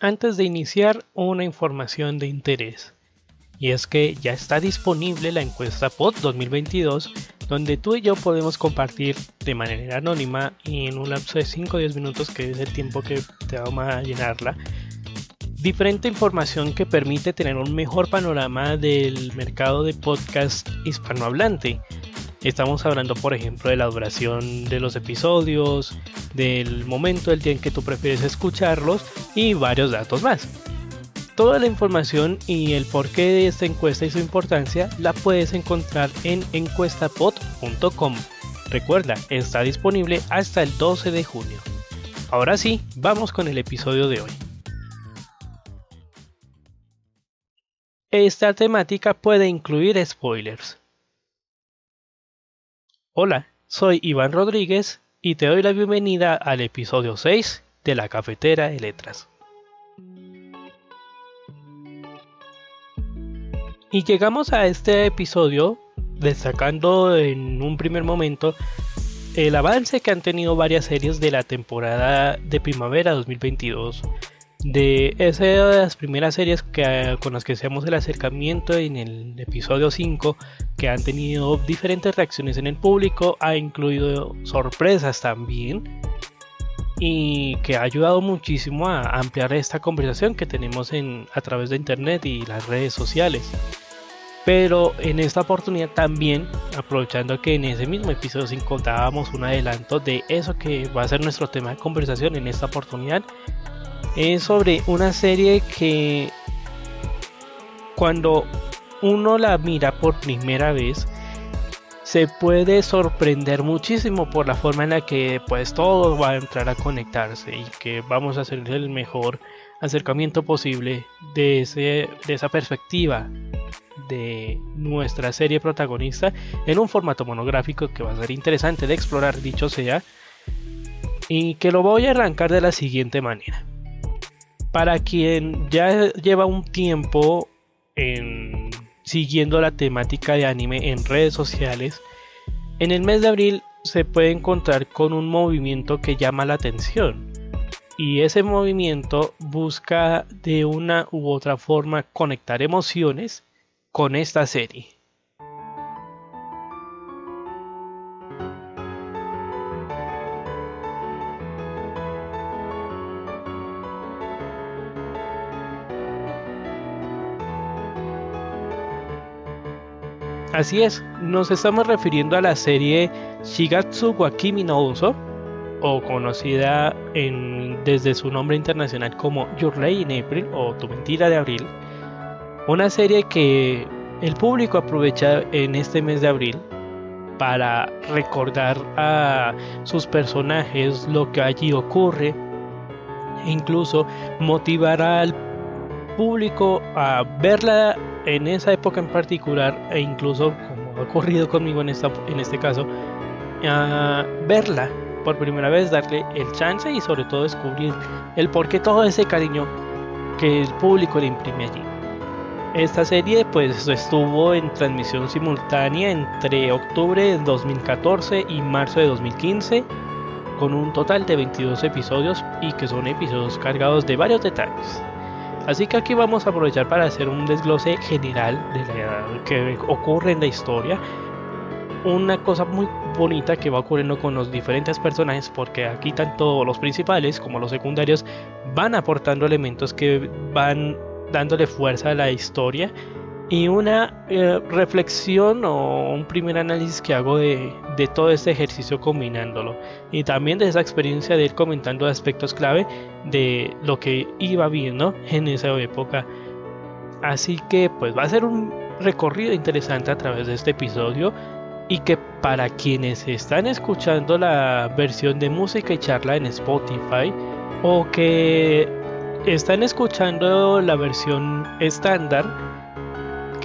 Antes de iniciar, una información de interés. Y es que ya está disponible la encuesta POT 2022, donde tú y yo podemos compartir de manera anónima y en un lapso de 5 o 10 minutos, que es el tiempo que te vamos a llenarla, diferente información que permite tener un mejor panorama del mercado de podcast hispanohablante. Estamos hablando, por ejemplo, de la duración de los episodios, del momento del día en que tú prefieres escucharlos y varios datos más. Toda la información y el porqué de esta encuesta y su importancia la puedes encontrar en encuestapod.com. Recuerda, está disponible hasta el 12 de junio. Ahora sí, vamos con el episodio de hoy. Esta temática puede incluir spoilers. Hola, soy Iván Rodríguez y te doy la bienvenida al episodio 6 de la Cafetera de Letras. Y llegamos a este episodio destacando en un primer momento el avance que han tenido varias series de la temporada de primavera 2022. De esas primeras series que, con las que hacemos el acercamiento en el episodio 5, que han tenido diferentes reacciones en el público, ha incluido sorpresas también y que ha ayudado muchísimo a ampliar esta conversación que tenemos en, a través de internet y las redes sociales. Pero en esta oportunidad también, aprovechando que en ese mismo episodio 5 dábamos un adelanto de eso que va a ser nuestro tema de conversación en esta oportunidad, es sobre una serie que cuando uno la mira por primera vez, se puede sorprender muchísimo por la forma en la que pues todo va a entrar a conectarse y que vamos a hacer el mejor acercamiento posible de, ese, de esa perspectiva de nuestra serie protagonista en un formato monográfico que va a ser interesante de explorar dicho sea y que lo voy a arrancar de la siguiente manera para quien ya lleva un tiempo en siguiendo la temática de anime en redes sociales, en el mes de abril se puede encontrar con un movimiento que llama la atención. Y ese movimiento busca de una u otra forma conectar emociones con esta serie. Así es, nos estamos refiriendo a la serie Shigatsu wa Kimi no Uso, o conocida desde su nombre internacional como Your Lay in April o Tu Mentira de Abril, una serie que el público aprovecha en este mes de abril para recordar a sus personajes, lo que allí ocurre, e incluso motivar al público a verla en esa época en particular, e incluso como ha ocurrido conmigo en, esta, en este caso, verla por primera vez, darle el chance y sobre todo descubrir el por qué todo ese cariño que el público le imprime allí. Esta serie pues estuvo en transmisión simultánea entre octubre de 2014 y marzo de 2015 con un total de 22 episodios y que son episodios cargados de varios detalles. Así que aquí vamos a aprovechar para hacer un desglose general de lo que ocurre en la historia. Una cosa muy bonita que va ocurriendo con los diferentes personajes porque aquí tanto los principales como los secundarios van aportando elementos que van dándole fuerza a la historia y una eh, reflexión o un primer análisis que hago de, de, todo este ejercicio combinándolo. Y también de esa experiencia de ir comentando aspectos clave de lo que iba viendo en esa época. Así que pues va a ser un recorrido interesante a través de este episodio y que para quienes están escuchando la versión de música y charla en Spotify o que están escuchando la versión estándar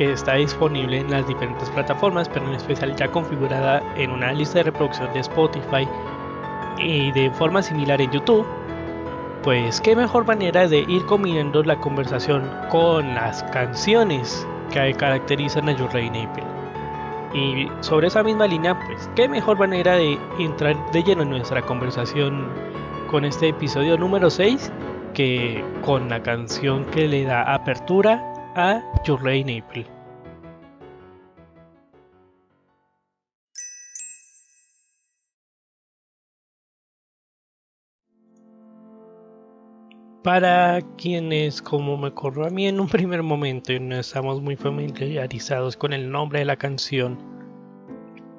que está disponible en las diferentes plataformas, pero en especial ya configurada en una lista de reproducción de Spotify y de forma similar en YouTube, pues qué mejor manera de ir combinando la conversación con las canciones que caracterizan a Your April. Y sobre esa misma línea, pues qué mejor manera de entrar de lleno en nuestra conversación con este episodio número 6 que con la canción que le da apertura a in April. Para quienes, como me ocurrió a mí en un primer momento, no estamos muy familiarizados con el nombre de la canción,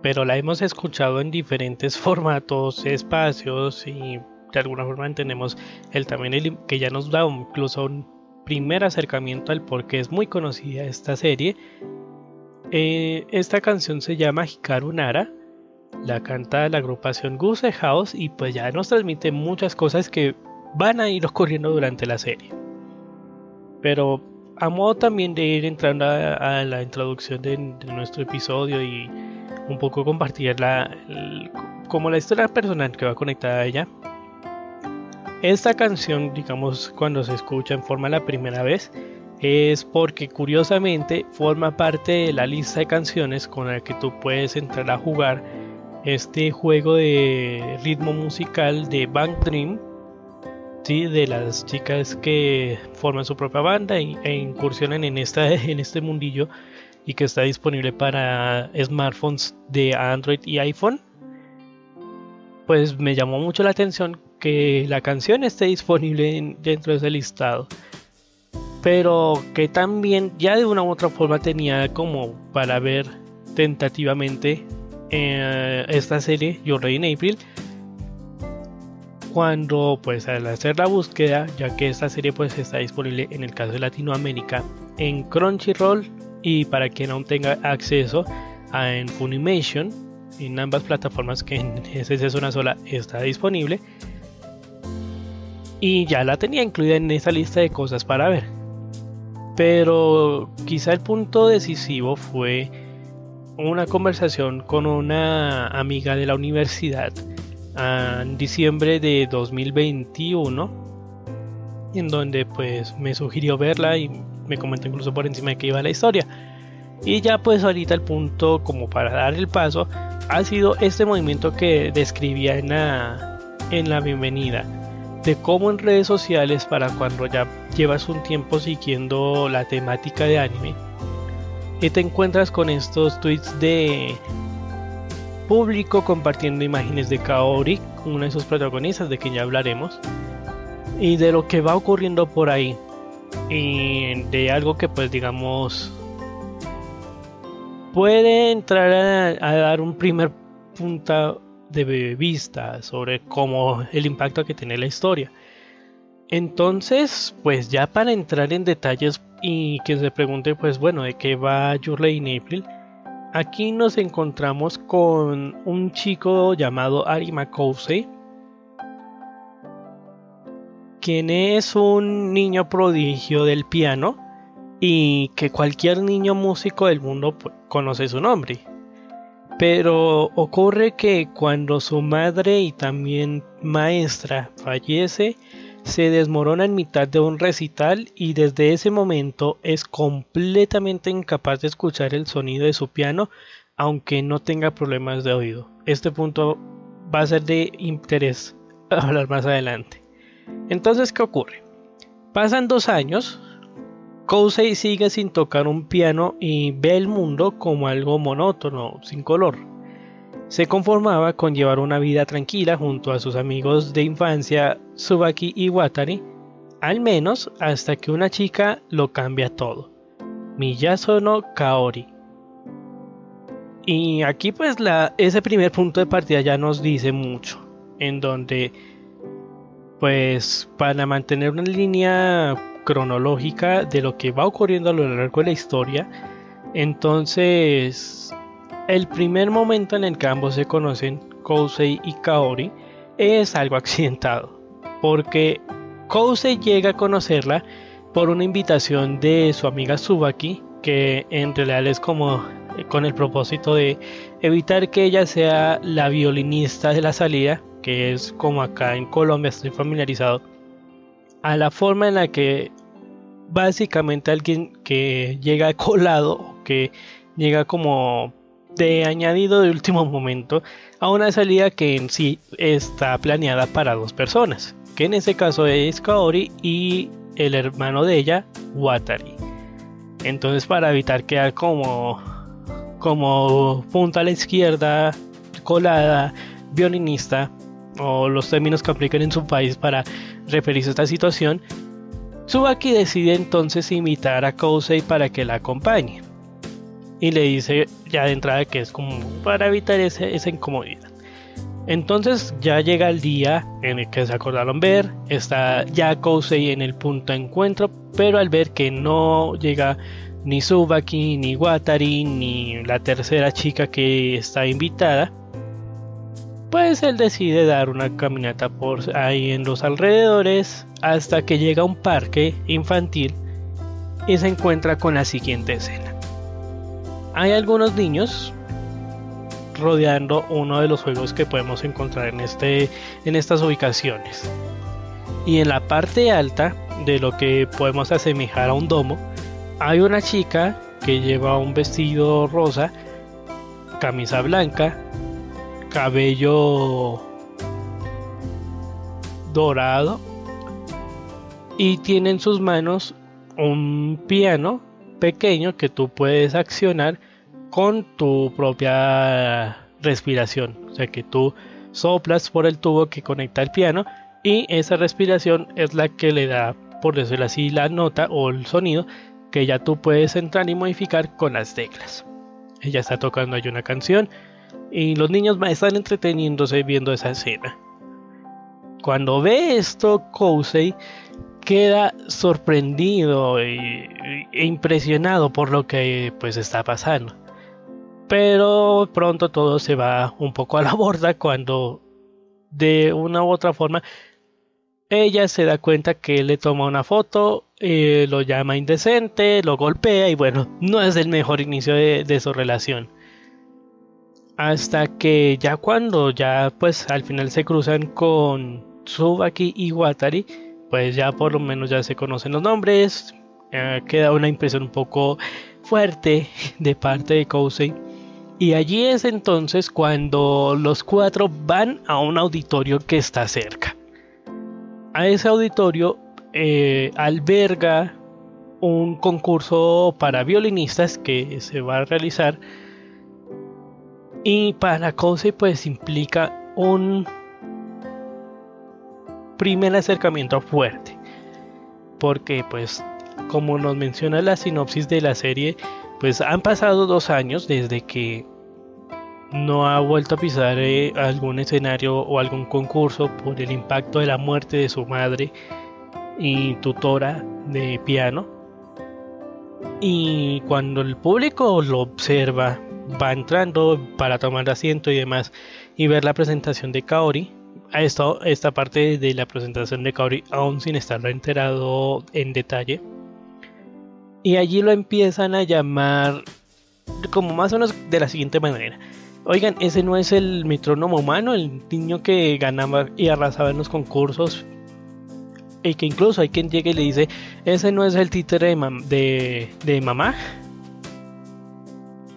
pero la hemos escuchado en diferentes formatos, espacios y de alguna forma entendemos el también que ya nos da incluso primer acercamiento al por qué es muy conocida esta serie. Eh, esta canción se llama Hikaru Nara, la canta la agrupación Goose House y pues ya nos transmite muchas cosas que van a ir ocurriendo durante la serie. Pero a modo también de ir entrando a, la introducción de, nuestro episodio y un poco compartir la, como la historia personal que va conectada a ella. Esta canción, digamos, cuando se escucha en forma la primera vez, es porque curiosamente forma parte de la lista de canciones con la que tú puedes entrar a jugar este juego de ritmo musical de Bank Dream de las chicas que forman su propia banda e incursionan en, esta, en este mundillo y que está disponible para smartphones de Android y iPhone. Pues me llamó mucho la atención que la canción esté disponible dentro de ese listado. Pero que también ya de una u otra forma tenía como para ver tentativamente eh, esta serie, Your Rey in April cuando pues al hacer la búsqueda, ya que esta serie pues está disponible en el caso de Latinoamérica en Crunchyroll y para quien aún tenga acceso a en Funimation, en ambas plataformas que en es una sola está disponible. Y ya la tenía incluida en esta lista de cosas para ver. Pero quizá el punto decisivo fue una conversación con una amiga de la universidad en diciembre de 2021 en donde pues me sugirió verla y me comentó incluso por encima de que iba la historia y ya pues ahorita el punto como para dar el paso ha sido este movimiento que describía en la, en la bienvenida de cómo en redes sociales para cuando ya llevas un tiempo siguiendo la temática de anime y te encuentras con estos tweets de público compartiendo imágenes de Kaori, una de sus protagonistas de quien ya hablaremos, y de lo que va ocurriendo por ahí, y de algo que pues digamos puede entrar a, dar un primer punto de vista sobre cómo el impacto que tiene la historia. Entonces, pues ya para entrar en detalles y que se pregunte, pues bueno, de qué va Your Lady in April, Aquí nos encontramos con un chico llamado Ari Makousei, quien es un niño prodigio del piano y que cualquier niño músico del mundo pues, conoce su nombre. Pero ocurre que cuando su madre y también maestra fallece, se desmorona en mitad de un recital y desde ese momento es completamente incapaz de escuchar el sonido de su piano aunque no tenga problemas de oído. Este punto va a ser de interés hablar más adelante. Entonces, ¿qué ocurre? Pasan dos años, Kousei sigue sin tocar un piano y ve el mundo como algo monótono, sin color se conformaba con llevar una vida tranquila junto a sus amigos de infancia Tsubaki y Watari, al menos hasta que una chica lo cambia todo, Miyasono Kaori. Y aquí pues la, ese primer punto de partida ya nos dice mucho, en donde pues para mantener una línea cronológica de lo que va ocurriendo a lo largo de la historia, entonces el primer momento en el que ambos se conocen, Kousei y Kaori, es algo accidentado, porque Kousei llega a conocerla por una invitación de su amiga Subaki, que en realidad es como con el propósito de evitar que ella sea la violinista de la salida, que es como acá en Colombia estoy familiarizado, a la forma en la que básicamente alguien que llega colado, que llega como de añadido de último momento a una salida que en sí está planeada para dos personas, que en ese caso es Kaori y el hermano de ella, Watari. Entonces para evitar quedar como como punta a la izquierda, colada, violinista, o los términos que aplican en su país para referirse a esta situación, Tsubaki decide entonces invitar a Kousei para que la acompañe. Y le dice ya de entrada que es como para evitar esa incomodidad. Entonces ya llega el día en el que se acordaron ver, está ya Kousei en el punto de encuentro, pero al ver que no llega ni Tsubaki, ni Watari, ni la tercera chica que está invitada, pues él decide dar una caminata por ahí en los alrededores hasta que llega a un parque infantil y se encuentra con la siguiente escena. Hay algunos niños rodeando uno de los juegos que podemos encontrar en, este, en estas ubicaciones. Y en la parte alta de lo que podemos asemejar a un domo, hay una chica que lleva un vestido rosa, camisa blanca, cabello dorado y tiene en sus manos un piano pequeño que tú puedes accionar con tu propia respiración. O sea que tú soplas por el tubo que conecta el piano y esa respiración es la que le da, por decirlo así, la nota o el sonido que ya tú puedes entrar y modificar con las teclas. Ella está tocando ahí una canción y los niños están entreteniéndose viendo esa escena. Cuando ve esto, Kousei queda sorprendido e, impresionado por lo que pues está pasando. Pero pronto todo se va un poco a la borda cuando de una u otra forma ella se da cuenta que él le toma una foto, eh, lo llama indecente, lo golpea y bueno, no es el mejor inicio de su relación hasta que ya cuando ya pues al final se cruzan con Tsubaki y Watari, pues ya por lo menos ya se conocen los nombres, queda una impresión un poco fuerte de parte de Kousei. Y allí es entonces cuando los cuatro van a un auditorio que está cerca. A ese auditorio eh, alberga un concurso para violinistas que se va a realizar y para Kosei pues implica un primer acercamiento fuerte. Porque pues como nos menciona la sinopsis de la serie, pues han pasado dos años desde que no ha vuelto a pisar eh, algún escenario o algún concurso por el impacto de la muerte de su madre y tutora de piano. Y cuando el público lo observa va entrando para tomar asiento y demás y ver la presentación de Kaori. Ha estado esta parte de la presentación de Kaori aún sin estar enterado en detalle. Y allí lo empiezan a llamar como más o menos de la siguiente manera. Oigan, ese no es el metrónomo humano, el niño que ganaba y arrasaba en los concursos. Y que incluso hay quien llega y le dice, ese no es el títere de, de mamá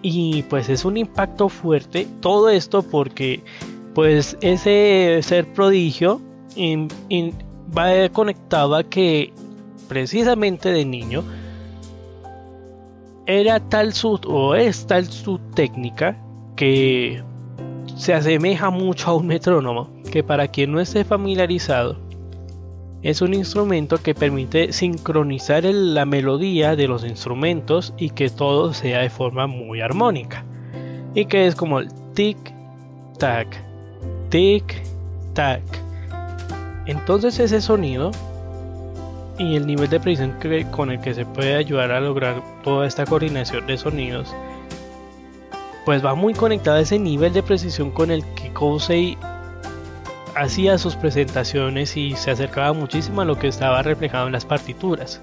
y pues es un impacto fuerte todo esto porque pues ese ser prodigio va conectado a que precisamente de niño era tal su o es tal su técnica que se asemeja mucho a un metrónomo que para quien no esté familiarizado es un instrumento que permite sincronizar la melodía de los instrumentos y que todo sea de forma muy armónica. Y que es como el tic tac, tic tac. Entonces ese sonido y el nivel de precisión con el que se puede ayudar a lograr toda esta coordinación de sonidos pues va muy conectado a ese nivel de precisión con el que Kosei hacía sus presentaciones y se acercaba muchísimo a lo que estaba reflejado en las partituras.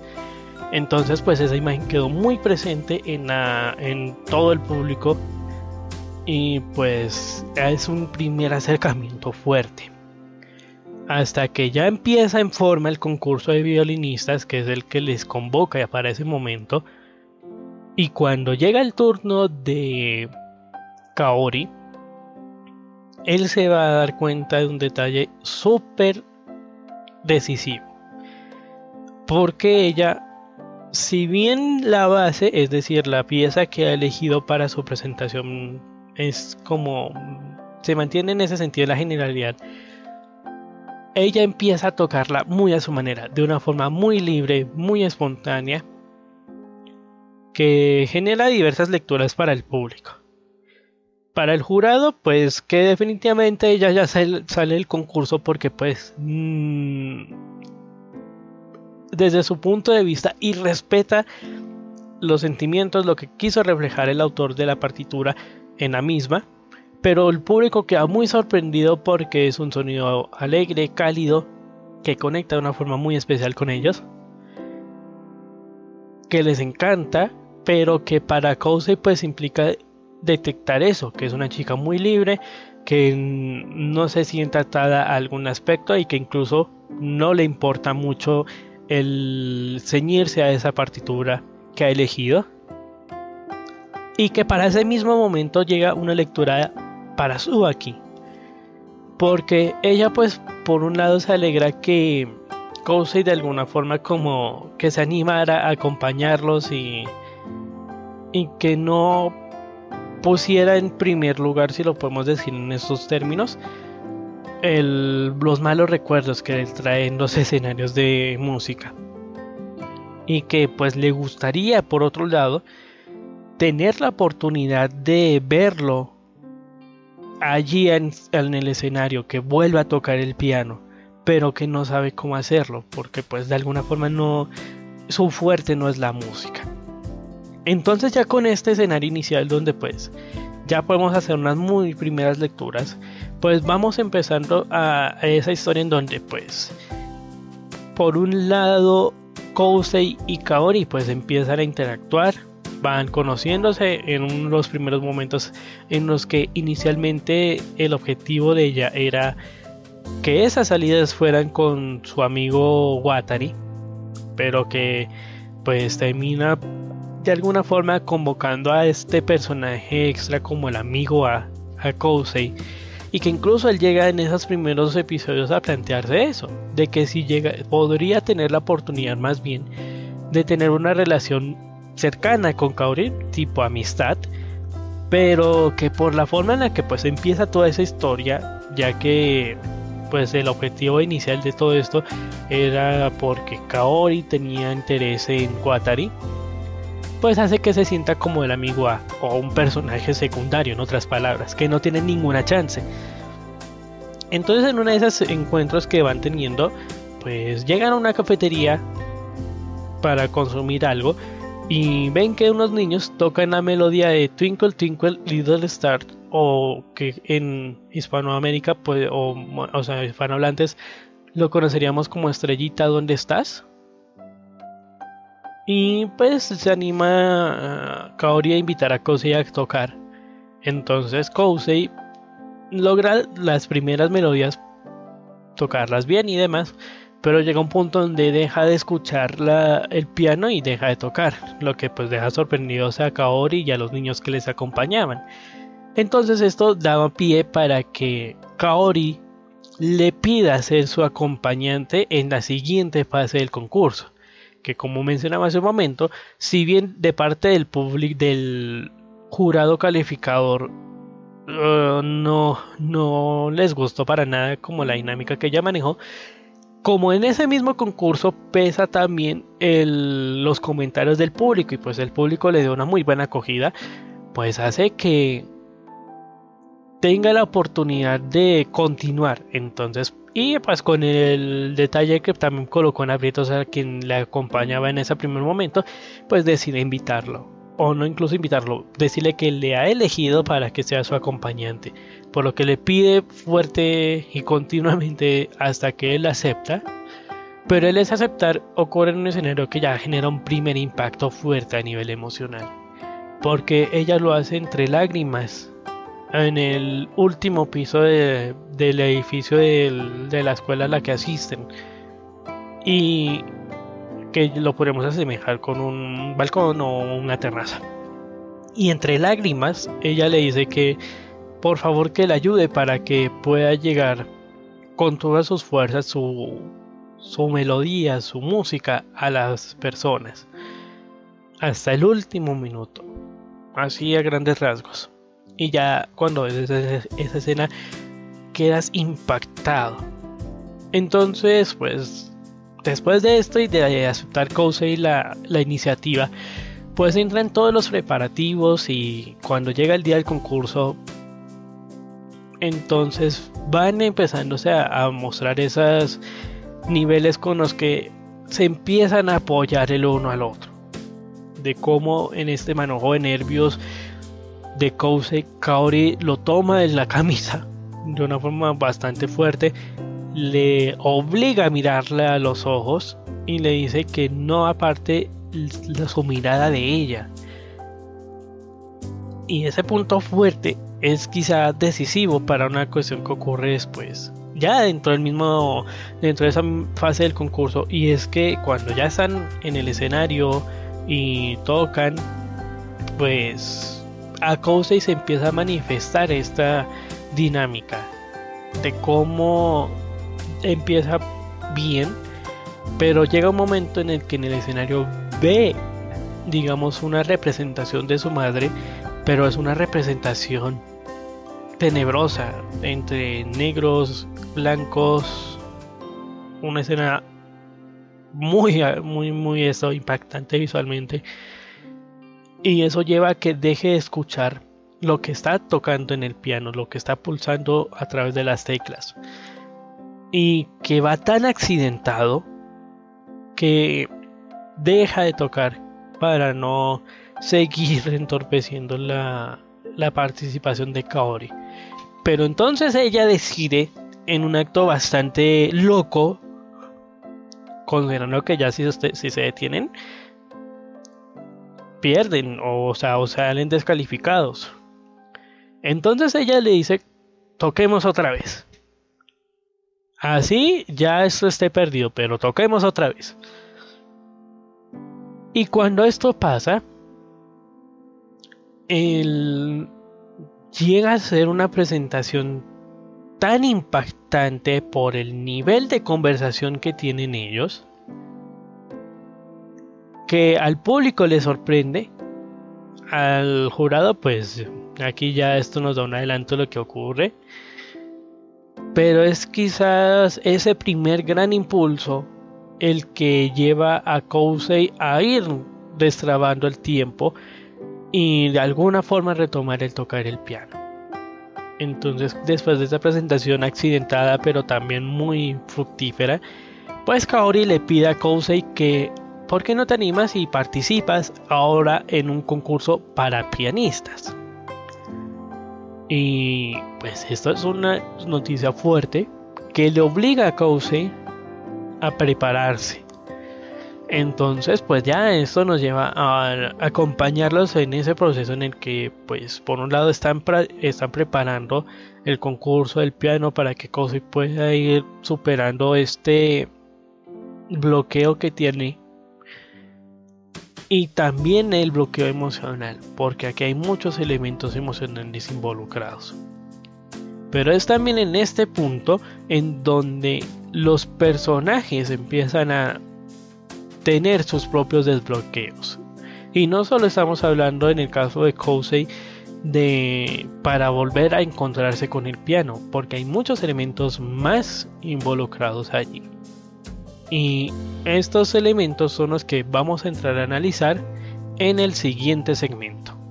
Entonces pues esa imagen quedó muy presente en, todo el público y pues es un primer acercamiento fuerte. Hasta que ya empieza en forma el concurso de violinistas, que es el que les convoca para ese momento. Y cuando llega el turno de Kaori, él se va a dar cuenta de un detalle súper decisivo. Porque ella, si bien la base, es decir, la pieza que ha elegido para su presentación, es como se mantiene en ese sentido la generalidad, ella empieza a tocarla muy a su manera, de una forma muy libre, muy espontánea, que genera diversas lecturas para el público. Para el jurado, pues que definitivamente ella ya sale, del concurso porque pues mm, desde su punto de vista y respeta los sentimientos, lo que quiso reflejar el autor de la partitura en la misma, pero el público queda muy sorprendido porque es un sonido alegre, cálido, que conecta de una forma muy especial con ellos, que les encanta, pero que para Kousei pues implica detectar eso, que es una chica muy libre, que no se siente atada a algún aspecto y que incluso no le importa mucho el ceñirse a esa partitura que ha elegido. Y que para ese mismo momento llega una lectura para aquí Porque ella pues por un lado se alegra que Kousei de alguna forma como que se animara a acompañarlos y, y que no pusiera en primer lugar, si lo podemos decir en estos términos, los malos recuerdos que traen los escenarios de música. Y que pues le gustaría, por otro lado, tener la oportunidad de verlo allí en, el escenario, que vuelve a tocar el piano, pero que no sabe cómo hacerlo, porque pues de alguna forma no, su fuerte no es la música. Entonces ya con este escenario inicial donde pues ya podemos hacer unas muy primeras lecturas, pues vamos empezando a, esa historia en donde pues por un lado Kousei y Kaori pues empiezan a interactuar, van conociéndose en los primeros momentos en los que inicialmente el objetivo de ella era que esas salidas fueran con su amigo Watari, pero que pues termina de alguna forma convocando a este personaje extra como el amigo a, a Kousei y que incluso él llega en esos primeros episodios a plantearse eso, de que si llega podría tener la oportunidad más bien de tener una relación cercana con Kaori, tipo amistad, pero que por la forma en la que pues empieza toda esa historia, ya que pues el objetivo inicial de todo esto era porque Kaori tenía interés en Watari, pues hace que se sienta como el amigo A o un personaje secundario, en otras palabras, que no tiene ninguna chance. Entonces en uno de esos encuentros que van teniendo, pues llegan a una cafetería para consumir algo y ven que unos niños tocan la melodía de Twinkle Twinkle Little Star o que en Hispanoamérica pues, o, o sea hispanohablantes lo conoceríamos como Estrellita ¿dónde estás? Y pues se anima a Kaori a invitar a Kousei a tocar entonces Kousei logra las primeras melodías tocarlas bien y demás pero llega un punto donde deja de escuchar el piano y deja de tocar, lo que pues deja sorprendidos a Kaori y a los niños que les acompañaban. Entonces esto daba pie para que Kaori le pida ser su acompañante en la siguiente fase del concurso, que como mencionaba hace un momento, si bien de parte del público del jurado calificador uh, no, no les gustó para nada como la dinámica que ella manejó, como en ese mismo concurso pesa también los comentarios del público y pues el público le dio una muy buena acogida, pues hace que tenga la oportunidad de continuar. Entonces, y pues con el detalle que también colocó en aprietos a quien le acompañaba en ese primer momento, pues decide invitarlo. O no incluso invitarlo, decirle que le ha elegido para que sea su acompañante por lo que le pide fuerte y continuamente hasta que él acepta. Pero él es aceptar ocurre en un escenario que ya genera un primer impacto fuerte a nivel emocional. Porque ella lo hace entre lágrimas en el último piso del edificio de la escuela a la que asisten. Y que lo podemos asemejar con un balcón o una terraza. Y entre lágrimas, ella le dice que por favor que le ayude para que pueda llegar con todas sus fuerzas su, su melodía, su música a las personas. Hasta el último minuto. Así a grandes rasgos. Y ya cuando ves esa, escena quedas impactado. Entonces, pues, después de esto y de aceptar Kousei la, la iniciativa, pues entran todos los preparativos y cuando llega el día del concurso, entonces van empezándose a, a mostrar esos niveles con los que se empiezan a apoyar el uno al otro. De cómo en este manojo de nervios de Kousei, Kaori lo toma de la camisa de una forma bastante fuerte, le obliga a mirarle a los ojos y le dice que no aparte su mirada de ella. Y ese punto fuerte es quizá decisivo para una cuestión que ocurre después. Ya dentro del mismo, dentro de esa fase del concurso. Y es que cuando ya están en el escenario y tocan, pues a Kousei se empieza a manifestar esta dinámica de cómo empieza bien, pero llega un momento en el que en el escenario ve, digamos, una representación de su madre, pero es una representación tenebrosa entre negros, blancos, una escena muy, muy, muy eso, impactante visualmente. Y eso lleva a que deje de escuchar lo que está tocando en el piano, lo que está pulsando a través de las teclas. Y que va tan accidentado que deja de tocar para no seguir entorpeciendo la, participación de Kaori. Pero entonces ella decide, en un acto bastante loco, considerando que ya si se detienen, pierden o, sea, o salen descalificados. Entonces ella le dice, toquemos otra vez. Así ya esto esté perdido, pero toquemos otra vez. Y cuando esto pasa, él llega a ser una presentación tan impactante por el nivel de conversación que tienen ellos, que al público le sorprende, al jurado pues aquí ya esto nos da un adelanto de lo que ocurre, pero es quizás ese primer gran impulso el que lleva a Kousei a ir destrabando el tiempo y de alguna forma retomar el tocar el piano. Entonces, después de esta presentación accidentada pero también muy fructífera, pues Kaori le pide a Kousei que ¿por qué no te animas y participas ahora en un concurso para pianistas? Y pues esto es una noticia fuerte que le obliga a Kousei a prepararse. Entonces, pues ya esto nos lleva a acompañarlos en ese proceso en el que, pues, por un lado están, están preparando el concurso del piano para que Kousei pueda ir superando este bloqueo que tiene y también el bloqueo emocional, porque aquí hay muchos elementos emocionales involucrados. Pero es también en este punto en donde los personajes empiezan a tener sus propios desbloqueos. Y no solo estamos hablando en el caso de Kousei de para volver a encontrarse con el piano, porque hay muchos elementos más involucrados allí. Y estos elementos son los que vamos a entrar a analizar en el siguiente segmento.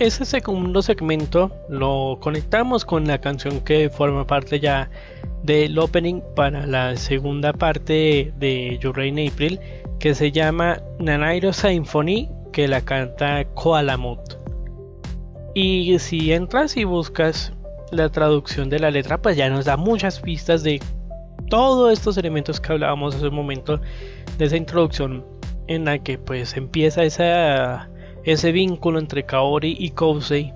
Ese segundo segmento lo conectamos con la canción que forma parte ya del opening para la segunda parte de Your Rain April que se llama Nanairo Symphony que la canta Koalamut y si entras y buscas la traducción de la letra pues ya nos da muchas pistas de todos estos elementos que hablábamos hace un momento de esa introducción en la que pues empieza ese vínculo entre Kaori y Kousei,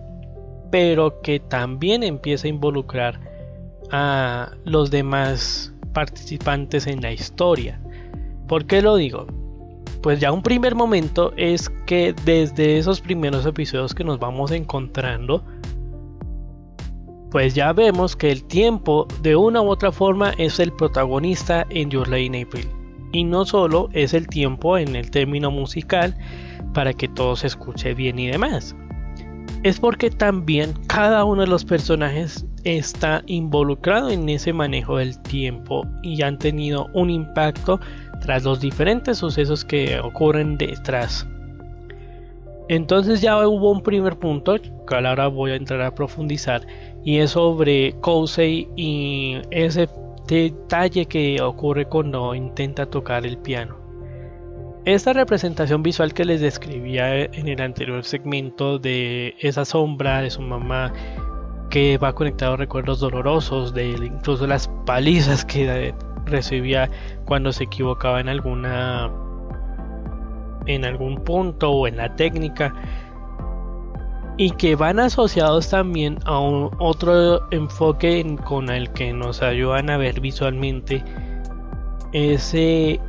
pero que también empieza a involucrar a los demás participantes en la historia. ¿Por qué lo digo? Pues ya un primer momento es que desde esos primeros episodios que nos vamos encontrando, pues ya vemos que el tiempo de una u otra forma es el protagonista en Your Lady April. Y no solo es el tiempo en el término musical para que todo se escuche bien y demás. Es porque también cada uno de los personajes está involucrado en ese manejo del tiempo y han tenido un impacto tras los diferentes sucesos que ocurren detrás. Entonces ya hubo un primer punto que ahora voy a entrar a profundizar y es sobre Kousei y ese detalle que ocurre cuando intenta tocar el piano. Esta representación visual que les describía en el anterior segmento de esa sombra de su mamá que va conectado a recuerdos dolorosos, de incluso las palizas que recibía cuando se equivocaba en alguna en algún punto o en la técnica y que van asociados también a un otro enfoque con el que nos ayudan a ver visualmente ese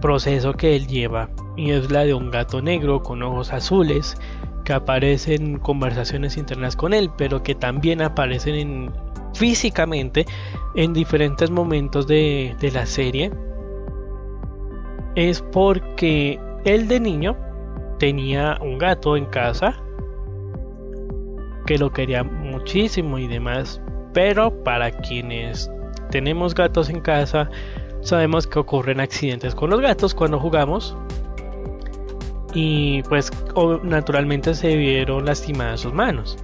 proceso que él lleva y es la de un gato negro con ojos azules que aparecen en conversaciones internas con él, pero que también aparecen físicamente en diferentes momentos de, de la serie, es porque él de niño tenía un gato en casa que lo quería muchísimo y demás, pero para quienes tenemos gatos en casa, sabemos que ocurren accidentes con los gatos cuando jugamos y pues naturalmente se vieron lastimadas sus manos.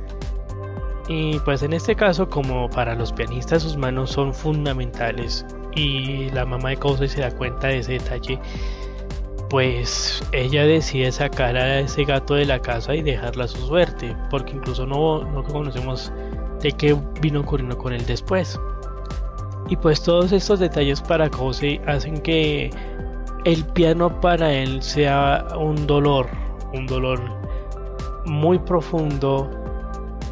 Y pues en este caso, como para los pianistas sus manos son fundamentales y la mamá de Kousei se da cuenta de ese detalle, pues ella decide sacar a ese gato de la casa y dejarla a su suerte, porque incluso no, no conocemos de qué vino ocurriendo con él después. Y pues todos estos detalles para Kousei hacen que el piano para él sea un dolor, un dolor muy profundo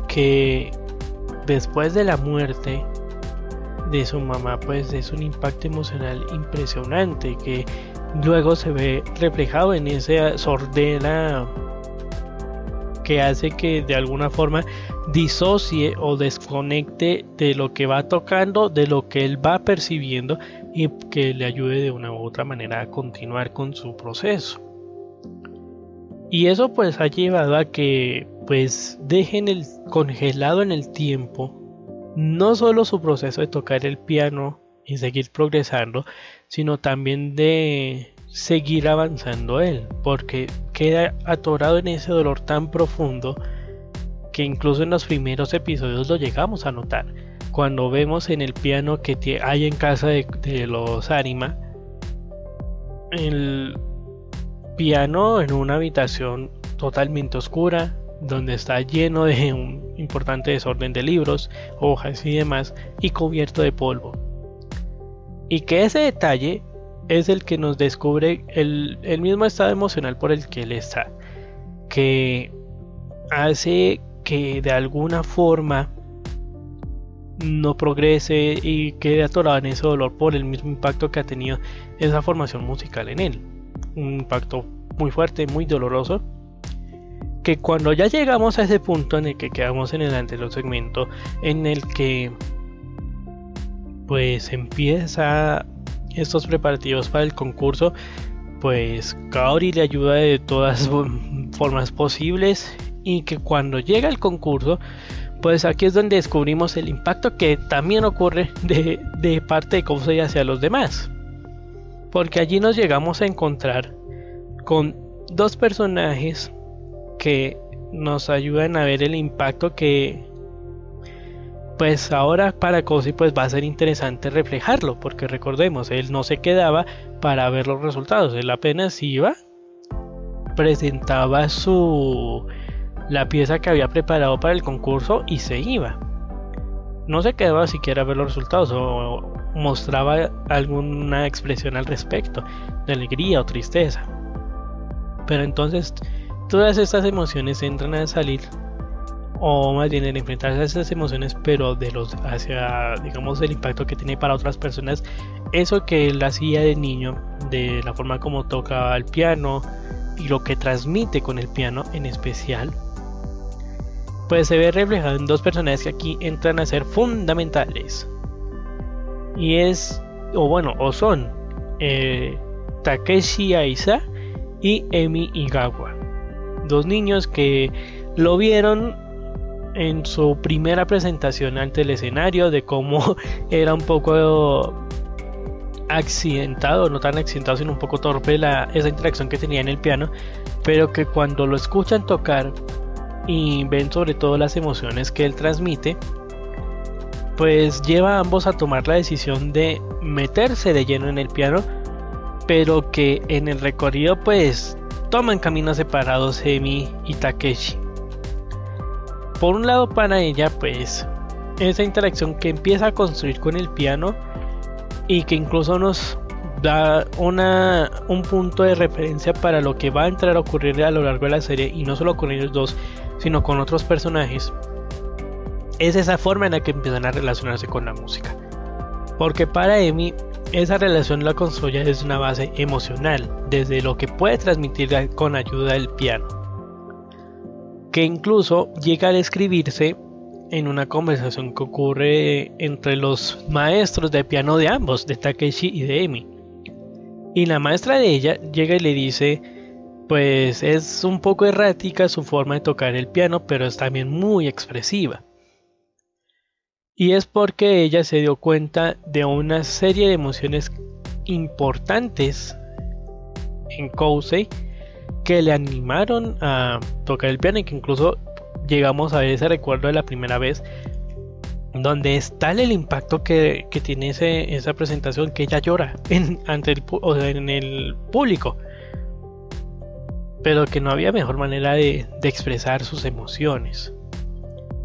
que después de la muerte de su mamá pues es un impacto emocional impresionante que luego se ve reflejado en esa sordera que hace que de alguna forma disocie o desconecte de lo que va tocando, de lo que él va percibiendo y que le ayude de una u otra manera a continuar con su proceso. Y eso pues ha llevado a que pues dejen el congelado en el tiempo no solo su proceso de tocar el piano y seguir progresando, sino también de seguir avanzando él, porque queda atorado en ese dolor tan profundo que incluso en los primeros episodios lo llegamos a notar. Cuando vemos en el piano que hay en casa de, los Anima, el piano en una habitación totalmente oscura, donde está lleno de un importante desorden de libros, hojas y demás, y cubierto de polvo. Y que ese detalle es el que nos descubre el, el mismo estado emocional por el que él está, que hace que de alguna forma no progrese y quede atorado en ese dolor por el mismo impacto que ha tenido esa formación musical en él. Un impacto muy fuerte, muy doloroso. Que cuando ya llegamos a ese punto en el que quedamos en el anterior segmento, en el que pues empieza estos preparativos para el concurso, pues Kaori le ayuda de todas formas posibles y que cuando llega el concurso, pues aquí es donde descubrimos el impacto que también ocurre de, parte de Kousei hacia los demás. Porque allí nos llegamos a encontrar con dos personajes que nos ayudan a ver el impacto que pues ahora para Kousei pues va a ser interesante reflejarlo porque recordemos él no se quedaba para ver los resultados él apenas iba presentaba su la pieza que había preparado para el concurso y se iba. no se quedaba siquiera a ver los resultados o mostraba alguna expresión al respecto de alegría o tristeza. Pero entonces todas estas emociones entran a salir o más bien en enfrentarse a esas emociones pero de los hacia digamos el impacto que tiene para otras personas eso que él hacía de niño de la forma como toca el piano y lo que transmite con el piano en especial pues se ve reflejado en dos personajes que aquí entran a ser fundamentales. Y es o bueno o son eh, Takeshi Aisa y Emi Igawa. Dos niños que lo vieron en su primera presentación ante el escenario de cómo era un poco accidentado, no tan accidentado, sino un poco torpe la, esa interacción que tenía en el piano, pero que cuando lo escuchan tocar y ven sobre todo las emociones que él transmite, pues lleva a ambos a tomar la decisión de meterse de lleno en el piano, pero que en el recorrido pues toman caminos separados Emi y Takeshi. Por un lado para ella pues esa interacción que empieza a construir con el piano y que incluso nos da una, un punto de referencia para lo que va a entrar a ocurrir a lo largo de la serie y no solo con ellos dos, sino con otros personajes, es esa forma en la que empiezan a relacionarse con la música. Porque para Emi esa relación la construye desde una base emocional, desde lo que puede transmitir con ayuda del piano, que incluso llega a describirse en una conversación que ocurre entre los maestros de piano de ambos, de Takeshi y de Emi. Y la maestra de ella llega y le dice, pues es un poco errática su forma de tocar el piano, pero es también muy expresiva. Y es porque ella se dio cuenta de una serie de emociones importantes en Kousei que le animaron a tocar el piano y que incluso llegamos a ver ese recuerdo de la primera vez donde es tal el impacto que, tiene esa presentación que ella llora en, ante el público pero que no había mejor manera de, expresar sus emociones.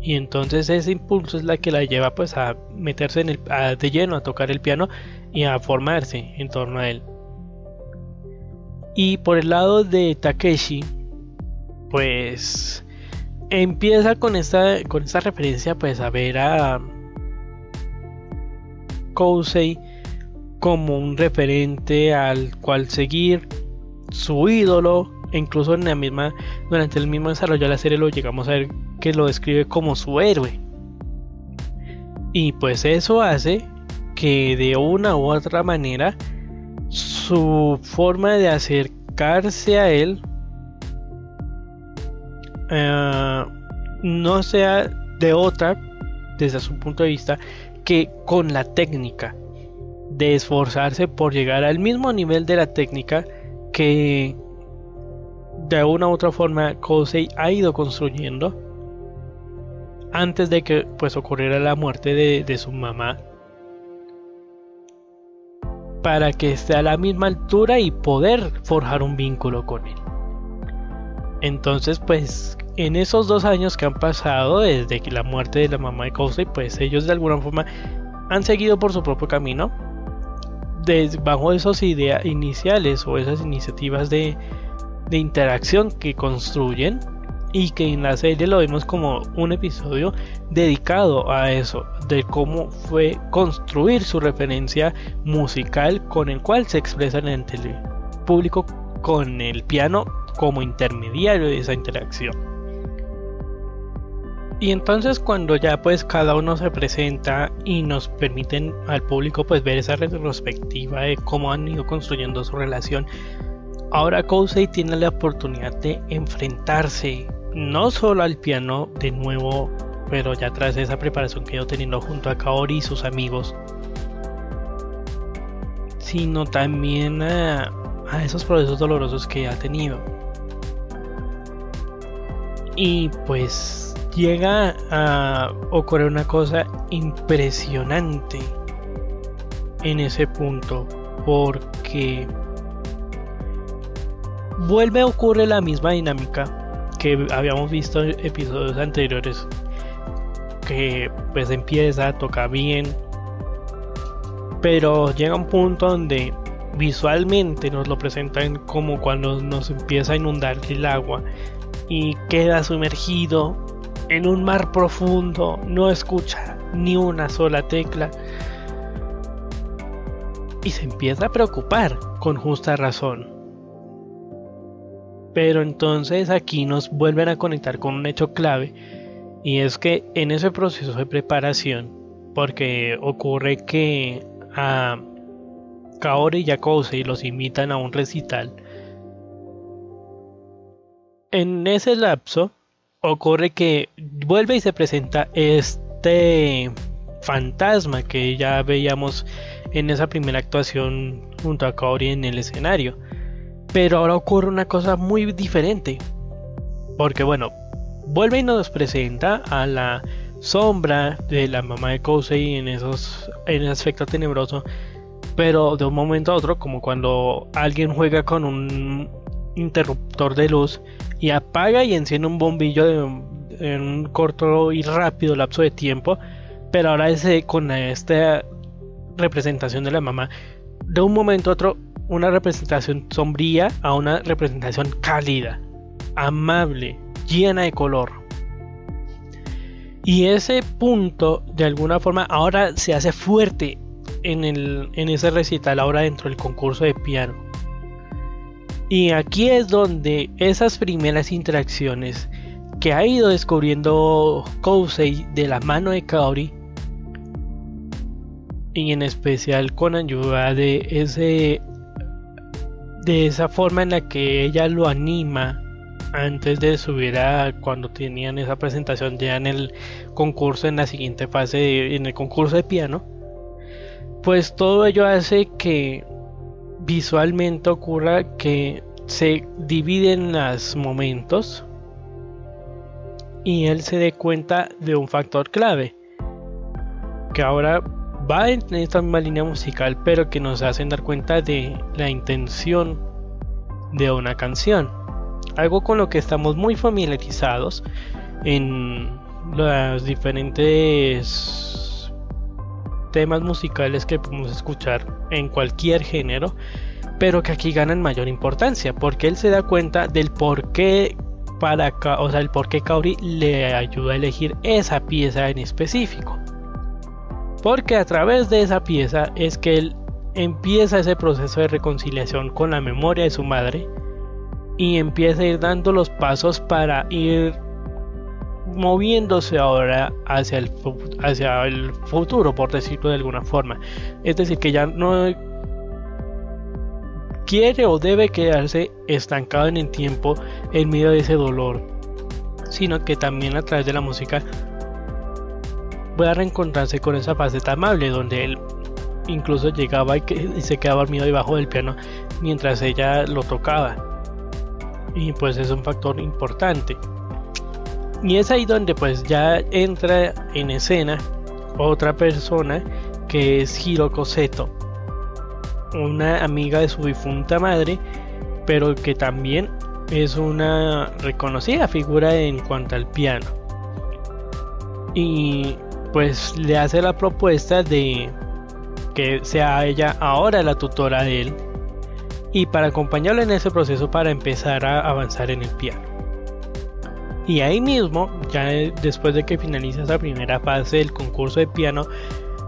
Y entonces ese impulso es la que la lleva pues a meterse en el, de lleno a tocar el piano y a formarse en torno a él y por el lado de Takeshi pues empieza con esta, con esta referencia pues a ver a Kousei como un referente al cual seguir, su ídolo, incluso en la misma, durante el mismo desarrollo de la serie lo llegamos a ver que lo describe como su héroe. Y pues eso hace que de una u otra manera su forma de acercarse a él eh, no sea de otra, desde su punto de vista, que con la técnica. De esforzarse por llegar al mismo nivel de la técnica que de una u otra forma Kosei ha ido construyendo antes de que pues ocurriera la muerte de, de su mamá para que esté a la misma altura y poder forjar un vínculo con él. Entonces, pues en esos dos años que han pasado desde la muerte de la mamá de Kousei, pues ellos de alguna forma han seguido por su propio camino. bajo esos ideas iniciales o esas iniciativas de, de interacción que construyen y que en la serie lo vemos como un episodio dedicado a eso, de cómo fue construir su referencia musical con el cual se expresan en el público con el piano como intermediario de esa interacción. Y entonces cuando ya pues cada uno se presenta y nos permiten al público pues ver esa retrospectiva de cómo han ido construyendo su relación, ahora Kousei tiene la oportunidad de enfrentarse no solo al piano de nuevo, pero ya tras esa preparación que ido teniendo junto a Kaori y sus amigos, sino también a, a esos procesos dolorosos que ha tenido. Y pues llega a ocurrir una cosa impresionante en ese punto. Porque vuelve a ocurrir la misma dinámica que habíamos visto en episodios anteriores. que pues empieza, toca bien, pero llega un punto donde visualmente nos lo presentan como cuando nos empieza a inundar el agua y queda sumergido en un mar profundo, no escucha ni una sola tecla y se empieza a preocupar con justa razón. Pero entonces aquí nos vuelven a conectar con un hecho clave y es que en ese proceso de preparación, porque ocurre que a Kaori y a Kousei los invitan a un recital, en ese lapso ocurre que vuelve y se presenta este fantasma que ya veíamos en esa primera actuación junto a Kaori en el escenario. Pero ahora ocurre una cosa muy diferente. Porque bueno, vuelve y nos presenta a la sombra de la mamá de Kousei en esos en ese aspecto tenebroso. Pero de un momento a otro, como cuando alguien juega con un interruptor de luz y apaga y enciende un bombillo en un corto y rápido lapso de tiempo. Pero ahora ese, con esta representación de la mamá, de un momento a otro, una representación sombría a una representación cálida, amable, llena de color. Y ese punto, de alguna forma, ahora se hace fuerte en, el, en ese recital, ahora dentro del concurso de piano. Y aquí es donde esas primeras interacciones que ha ido descubriendo Kousei de la mano de Kaori y en especial con ayuda de ese de esa forma en la que ella lo anima antes de subir a cuando tenían esa presentación ya en el concurso en la siguiente fase en el concurso de piano pues todo ello hace que visualmente ocurra que se dividen los momentos y él se dé cuenta de un factor clave que ahora va en esta misma línea musical, pero que nos hacen dar cuenta de la intención de una canción. Algo con lo que estamos muy familiarizados en los diferentes temas musicales que podemos escuchar en cualquier género, pero que aquí ganan mayor importancia, porque él se da cuenta del por qué para, o sea, el por qué Kaori le ayuda a elegir esa pieza en específico. Porque a través de esa pieza es que él empieza ese proceso de reconciliación con la memoria de su madre y empieza a ir dando los pasos para ir moviéndose ahora hacia el, hacia el futuro, por decirlo de alguna forma. Es decir, que ya no quiere o debe quedarse estancado en el tiempo en medio de ese dolor, sino que también a través de la música a reencontrarse con esa faceta amable donde él incluso llegaba y, se quedaba dormido debajo del piano mientras ella lo tocaba. Y pues es un factor importante. Y es ahí donde pues ya entra en escena otra persona que es Hiroko Seto, una amiga de su difunta madre, pero que también es una reconocida figura en cuanto al piano. Y pues le hace la propuesta de que sea ella ahora la tutora de él y para acompañarlo en ese proceso para empezar a avanzar en el piano. Y ahí mismo, ya después de que finaliza esa primera fase del concurso de piano,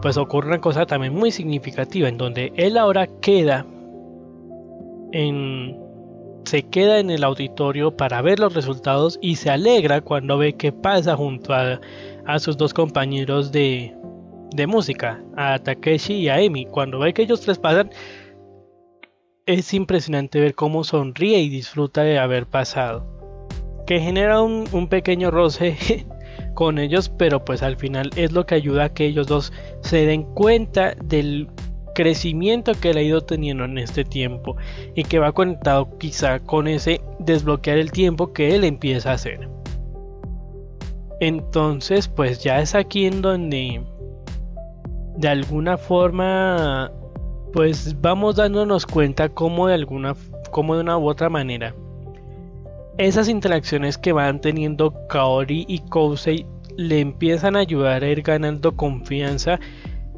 pues ocurre una cosa también muy significativa en donde él ahora queda en se queda en el auditorio para ver los resultados y se alegra cuando ve que pasa junto a a sus dos compañeros de, de música, a Takeshi y a Emi. Cuando ve que ellos tres pasan, es impresionante ver cómo sonríe y disfruta de haber pasado. Que genera un, un pequeño roce con ellos, pero pues al final es lo que ayuda a que ellos dos se den cuenta del crecimiento que él ha ido teniendo en este tiempo y que va conectado quizá con ese desbloquear el tiempo que él empieza a hacer. Entonces, pues ya es aquí en donde de alguna forma pues vamos dándonos cuenta cómo de alguna como de una u otra manera esas interacciones que van teniendo Kaori y Kousei le empiezan a ayudar a ir ganando confianza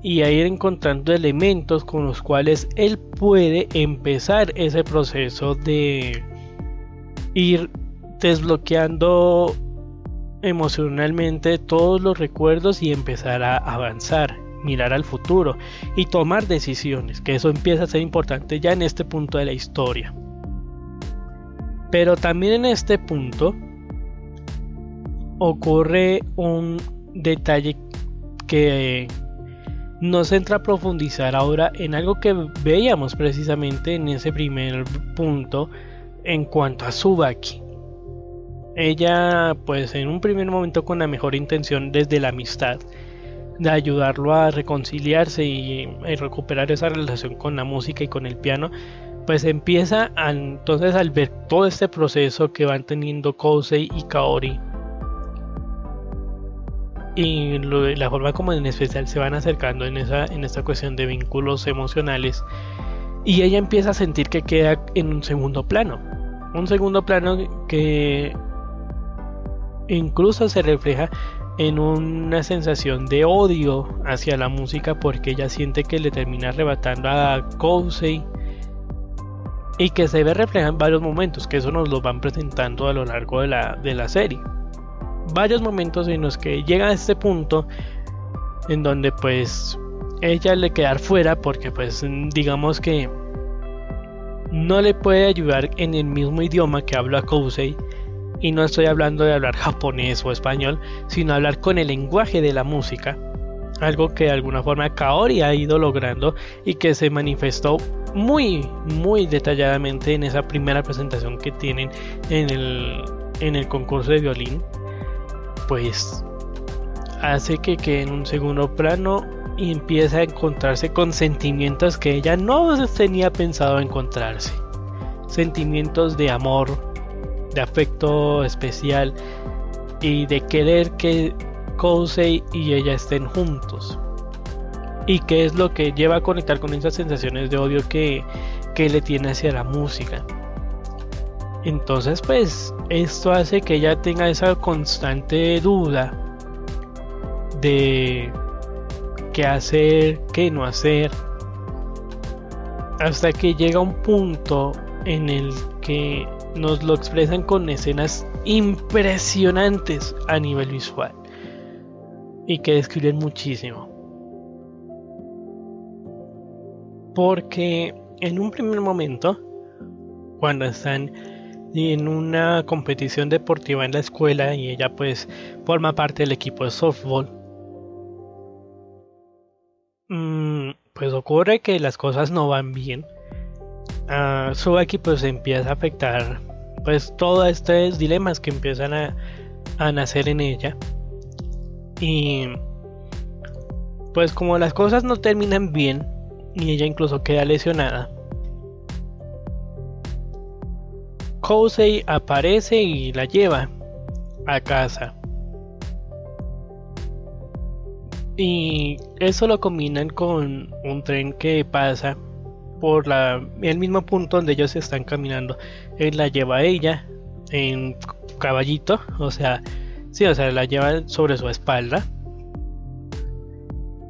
y a ir encontrando elementos con los cuales él puede empezar ese proceso de ir desbloqueando emocionalmente todos los recuerdos y empezar a avanzar, mirar al futuro y tomar decisiones, que eso empieza a ser importante ya en este punto de la historia. Pero también en este punto ocurre un detalle que nos entra a profundizar ahora en algo que veíamos precisamente en ese primer punto en cuanto a Subaki. Ella, pues en un primer momento con la mejor intención desde la amistad, de ayudarlo a reconciliarse y, recuperar esa relación con la música y con el piano, pues empieza entonces al ver todo este proceso que van teniendo Kousei y Kaori y la forma como en especial se van acercando en esa en esta cuestión de vínculos emocionales y ella empieza a sentir que queda en un segundo plano un segundo plano que incluso se refleja en una sensación de odio hacia la música porque ella siente que le termina arrebatando a Kousei y que se ve reflejado en varios momentos, que eso nos lo van presentando a lo largo de la, de la serie. Varios momentos en los que llega a este punto en donde pues ella le quedar fuera porque pues digamos que no le puede ayudar en el mismo idioma que habla Kousei y no estoy hablando de hablar japonés o español, sino hablar con el lenguaje de la música. Algo que de alguna forma Kaori ha ido logrando y que se manifestó muy, muy detalladamente en esa primera presentación que tienen en el, en el concurso de violín. Pues hace que quede en un segundo plano y empieza a encontrarse con sentimientos que ella no tenía pensado encontrarse. Sentimientos de amor, de afecto especial y de querer que Kousei y ella estén juntos. Y que es lo que lleva a conectar con esas sensaciones de odio que, que le tiene hacia la música. Entonces pues esto hace que ella tenga esa constante duda de qué hacer, qué no hacer. Hasta que llega un punto en el que nos lo expresan con escenas impresionantes a nivel visual y que describen muchísimo. Porque en un primer momento, cuando están en una competición deportiva en la escuela y ella pues forma parte del equipo de softball, mm, pues ocurre que las cosas no van bien uh, Subaki pues empieza a afectar pues todos estos dilemas que empiezan a, a nacer en ella. Y pues como las cosas no terminan bien y ella incluso queda lesionada Kousei aparece y la lleva a casa. Y eso lo combinan con un tren que pasa por el mismo punto donde ellos están caminando. Él la lleva a ella en caballito, o sea, sí, o sea, la lleva sobre su espalda.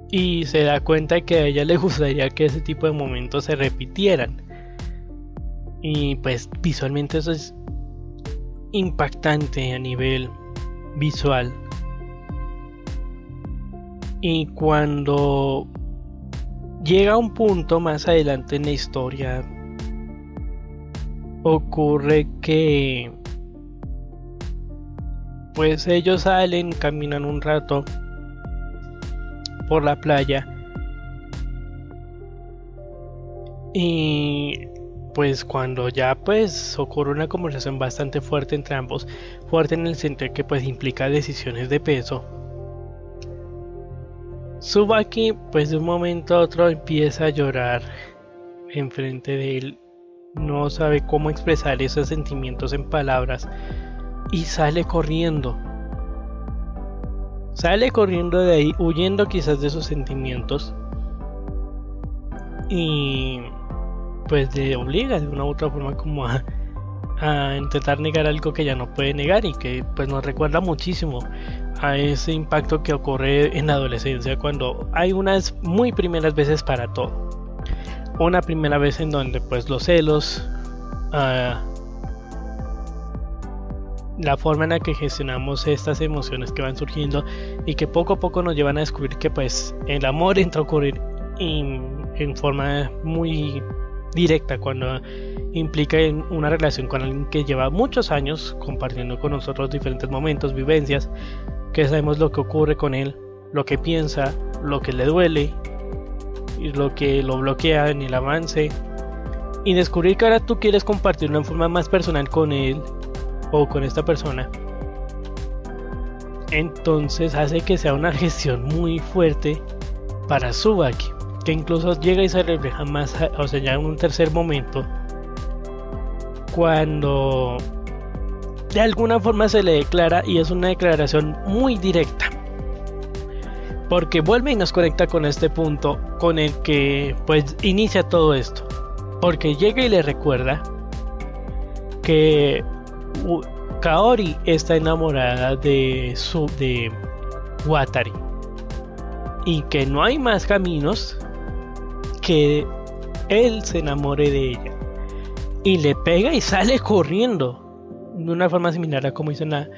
Y se da cuenta que a ella le gustaría que ese tipo de momentos se repitieran. Y pues visualmente eso es impactante a nivel visual. Y cuando llega un punto más adelante en la historia, ocurre que pues ellos salen, caminan un rato por la playa y pues cuando ya pues ocurre una conversación bastante fuerte entre ambos, fuerte en el sentido que pues implica decisiones de peso, Subaki pues de un momento a otro empieza a llorar enfrente de él. No sabe cómo expresar esos sentimientos en palabras y sale corriendo. Sale corriendo de ahí, huyendo quizás de sus sentimientos. Y pues le obliga de una u otra forma como a, a intentar negar algo que ya no puede negar y que pues nos recuerda muchísimo a ese impacto que ocurre en la adolescencia cuando hay unas muy primeras veces para todo. Una primera vez en donde pues los celos, uh, la forma en la que gestionamos estas emociones que van surgiendo y que poco a poco nos llevan a descubrir que pues el amor entra a ocurrir en, en forma muy directa cuando implica una relación con alguien que lleva muchos años compartiendo con nosotros diferentes momentos, vivencias, que sabemos lo que ocurre con él, lo que piensa, lo que le duele, y lo que lo bloquea en el avance, y descubrir que ahora tú quieres compartirlo en forma más personal con él o con esta persona. Entonces hace que sea una gestión muy fuerte para Subaki, que incluso llega y se refleja más, o sea, ya en un tercer momento, cuando de alguna forma se le declara y es una declaración muy directa. Porque vuelve y nos conecta con este punto con el que pues inicia todo esto. Porque llega y le recuerda que Kaori está enamorada de su de Watari y que no hay más caminos que él se enamore de ella y le pega y sale corriendo de una forma similar a como hizo en la,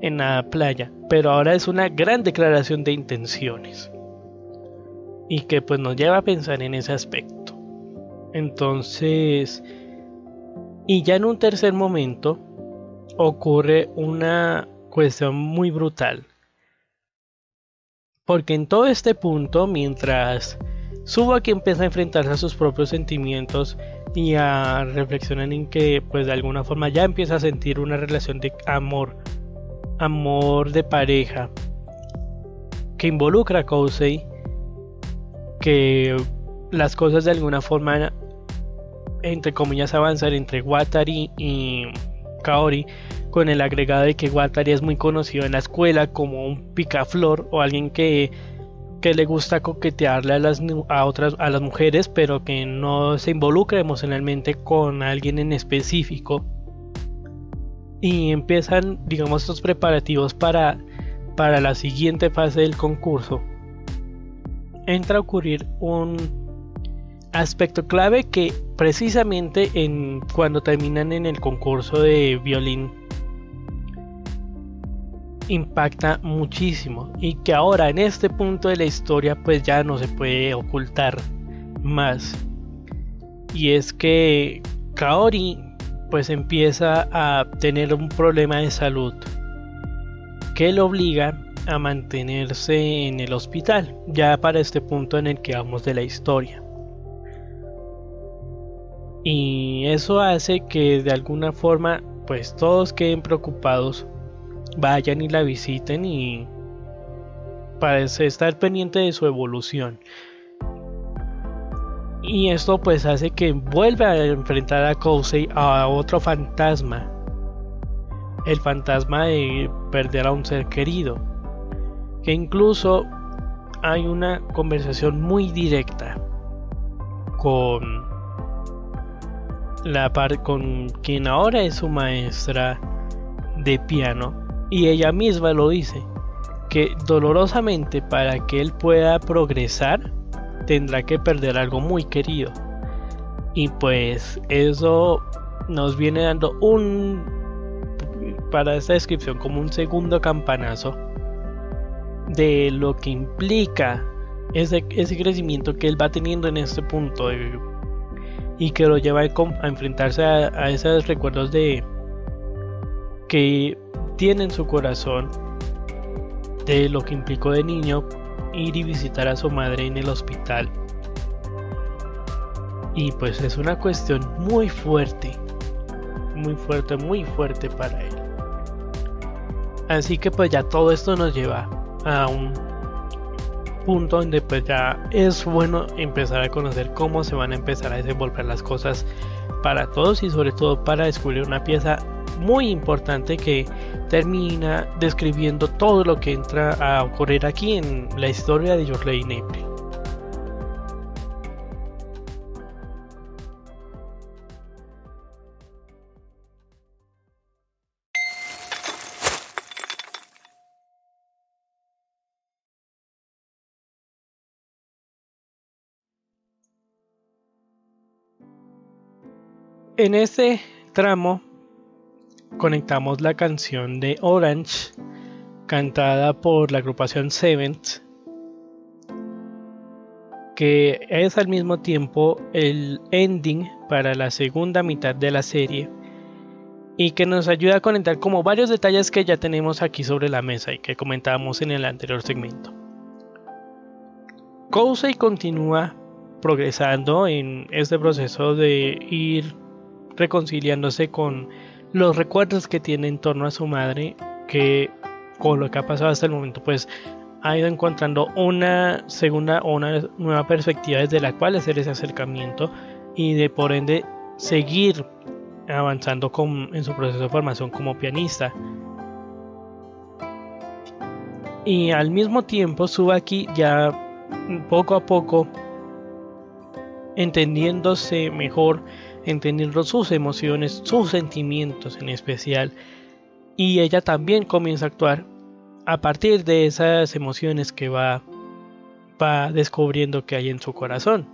en la playa, pero ahora es una gran declaración de intenciones y que pues nos lleva a pensar en ese aspecto. Entonces, y ya en un tercer momento ocurre una cuestión muy brutal. Porque en todo este punto, mientras que empieza a enfrentarse a sus propios sentimientos y a reflexionar en que pues de alguna forma ya empieza a sentir una relación de amor, amor de pareja que involucra a Kousei, que las cosas de alguna forma entre comillas avanzan entre Watari y Kaori con el agregado de que Watari es muy conocido en la escuela como un picaflor o alguien que que le gusta coquetearle a las, a otras, a las mujeres, pero que no se involucra emocionalmente con alguien en específico. Y empiezan, digamos, estos preparativos para, para la siguiente fase del concurso. Entra a ocurrir un aspecto clave que precisamente en cuando terminan en el concurso de violín impacta muchísimo y que ahora en este punto de la historia pues ya no se puede ocultar más. Y es que Kaori pues empieza a tener un problema de salud que le obliga a mantenerse en el hospital ya para este punto en el que vamos de la historia. Y eso hace que de alguna forma pues todos queden preocupados vayan y la visiten y parece estar pendiente de su evolución. Y esto pues hace que vuelva a enfrentar a Kousei a otro fantasma. El fantasma de perder a un ser querido. Que incluso hay una conversación muy directa con la par con quien ahora es su maestra de piano y ella misma lo dice, que dolorosamente para que él pueda progresar tendrá que perder algo muy querido. Y pues eso nos viene dando un, para esta descripción, como un segundo campanazo de lo que implica ese, ese crecimiento que él va teniendo en este punto y que lo lleva a, enfrentarse a, a esos recuerdos de que tiene en su corazón de lo que implicó de niño ir y visitar a su madre en el hospital. Y pues es una cuestión muy fuerte, muy fuerte, muy fuerte para él. Así que pues ya todo esto nos lleva a un punto donde pues ya es bueno empezar a conocer cómo se van a empezar a desenvolver las cosas para todos y sobre todo para descubrir una pieza muy importante que termina describiendo todo lo que entra a ocurrir aquí en la historia de Your Lady En ese tramo conectamos la canción de Orange cantada por la agrupación Seventh que es al mismo tiempo el ending para la segunda mitad de la serie y que nos ayuda a conectar como varios detalles que ya tenemos aquí sobre la mesa y que comentábamos en el anterior segmento. Kousei continúa progresando en este proceso de ir reconciliándose con los recuerdos que tiene en torno a su madre que con lo que ha pasado hasta el momento pues ha ido encontrando una segunda o una nueva perspectiva desde la cual hacer ese acercamiento y de por ende seguir avanzando en su proceso de formación como pianista. Y al mismo tiempo aquí ya poco a poco entendiéndose mejor, entendiendo sus emociones, sus sentimientos en especial. Y ella también comienza a actuar a partir de esas emociones que va, va descubriendo que hay en su corazón.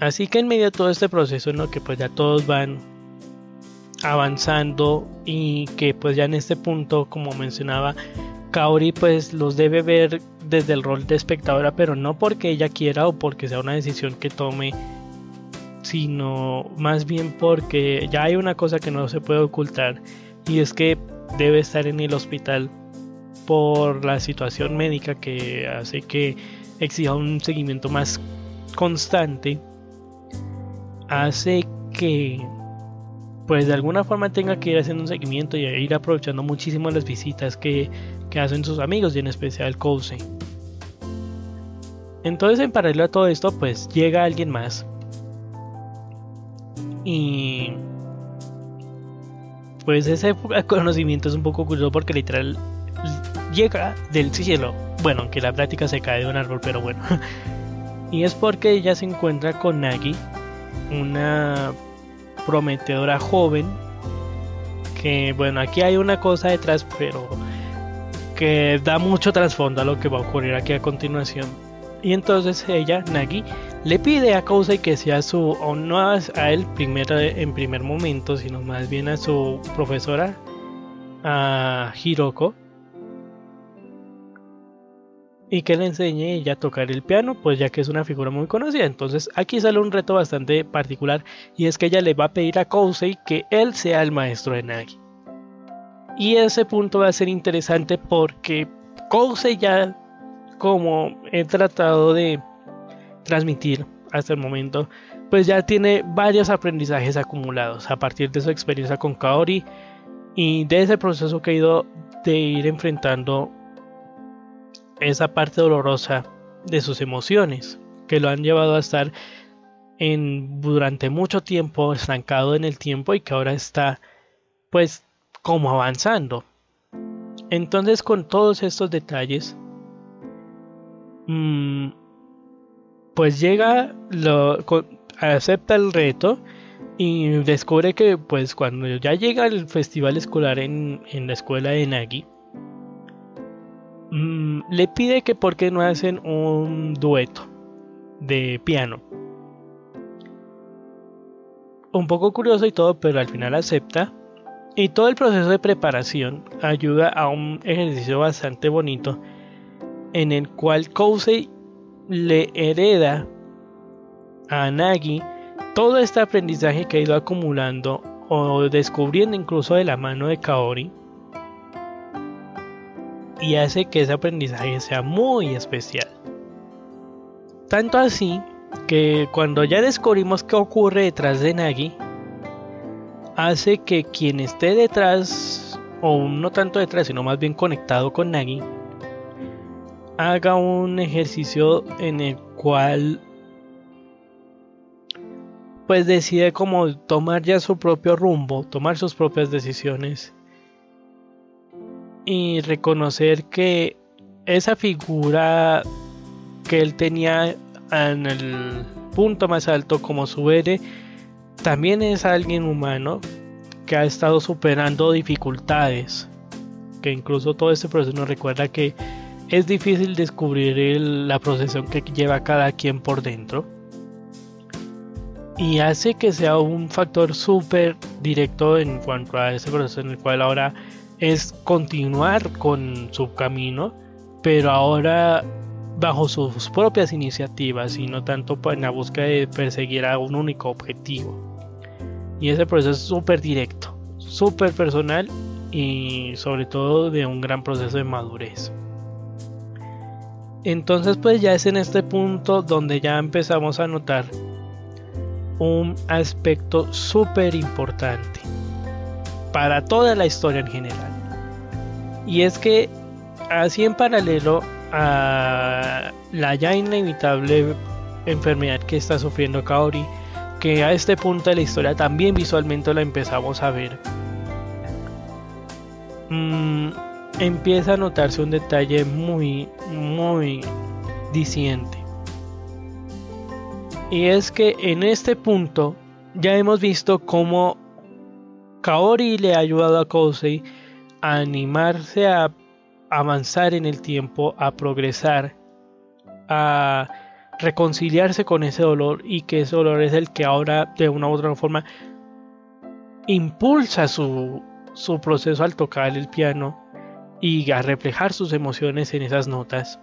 Así que en medio de todo este proceso en lo que pues ya todos van avanzando y que pues ya en este punto como mencionaba Kaori pues los debe ver desde el rol de espectadora pero no porque ella quiera o porque sea una decisión que tome sino más bien porque ya hay una cosa que no se puede ocultar y es que debe estar en el hospital por la situación médica que hace que exija un seguimiento más constante hace que pues de alguna forma tenga que ir haciendo un seguimiento y ir aprovechando muchísimo las visitas que, que hacen sus amigos y en especial Cousy. Entonces en paralelo a todo esto pues llega alguien más y pues ese conocimiento es un poco curioso porque literal llega del cielo. Bueno, aunque la práctica se cae de un árbol, pero bueno. y es porque ella se encuentra con Nagi, una prometedora joven. Que bueno, aquí hay una cosa detrás, pero que da mucho trasfondo a lo que va a ocurrir aquí a continuación. Y entonces ella, Nagi, le pide a Kousei que sea su, o no a, él primero, en primer momento, sino más bien a su profesora, a Hiroko, y que le enseñe ella a tocar el piano, pues ya que es una figura muy conocida. Entonces aquí sale un reto bastante particular y es que ella le va a pedir a Kousei que él sea el maestro de Nagi. Y ese punto va a ser interesante porque Kousei ya como he tratado de transmitir hasta el momento, pues ya tiene varios aprendizajes acumulados a partir de su experiencia con Kaori y de ese proceso que ha ido de ir enfrentando esa parte dolorosa de sus emociones que lo han llevado a estar en durante mucho tiempo estancado en el tiempo y que ahora está pues como avanzando. Entonces con todos estos detalles pues llega, lo, acepta el reto y descubre que pues cuando ya llega el festival escolar en, la escuela de Nagi, mm, le pide que por qué no hacen un dueto de piano. Un poco curioso y todo, pero al final acepta. Y todo el proceso de preparación ayuda a un ejercicio bastante bonito en el cual Kousei le hereda a Nagi todo este aprendizaje que ha ido acumulando o descubriendo incluso de la mano de Kaori y hace que ese aprendizaje sea muy especial. Tanto así que cuando ya descubrimos qué ocurre detrás de Nagi, hace que quien esté detrás, o no tanto detrás, sino más bien conectado con Nagi, haga un ejercicio en el cual pues decide como tomar ya su propio rumbo, tomar sus propias decisiones y reconocer que esa figura que él tenía en el punto más alto como su héroe también es alguien humano que ha estado superando dificultades que incluso todo este proceso nos recuerda que es difícil descubrir la procesión que lleva cada quien por dentro. y hace que sea un factor súper directo en cuanto a ese proceso en el cual ahora es continuar con su camino, pero ahora bajo sus propias iniciativas y no tanto en la búsqueda de perseguir a un único objetivo. Y ese proceso es súper directo, súper personal y sobre todo de un gran proceso de madurez. Entonces pues ya es en este punto donde ya empezamos a notar un aspecto súper importante para toda la historia en general. Y es que así en paralelo a la ya inevitable enfermedad que está sufriendo Kaori, que a este punto de la historia también visualmente la empezamos a ver, mm, empieza a notarse un detalle muy, muy diciente. Y es que en este punto ya hemos visto cómo Kaori le ha ayudado a Kosei a animarse a avanzar en el tiempo, a progresar, a reconciliarse con ese dolor y que ese dolor es el que ahora de una u otra forma impulsa su, su proceso al tocar el piano y a reflejar sus emociones en esas notas.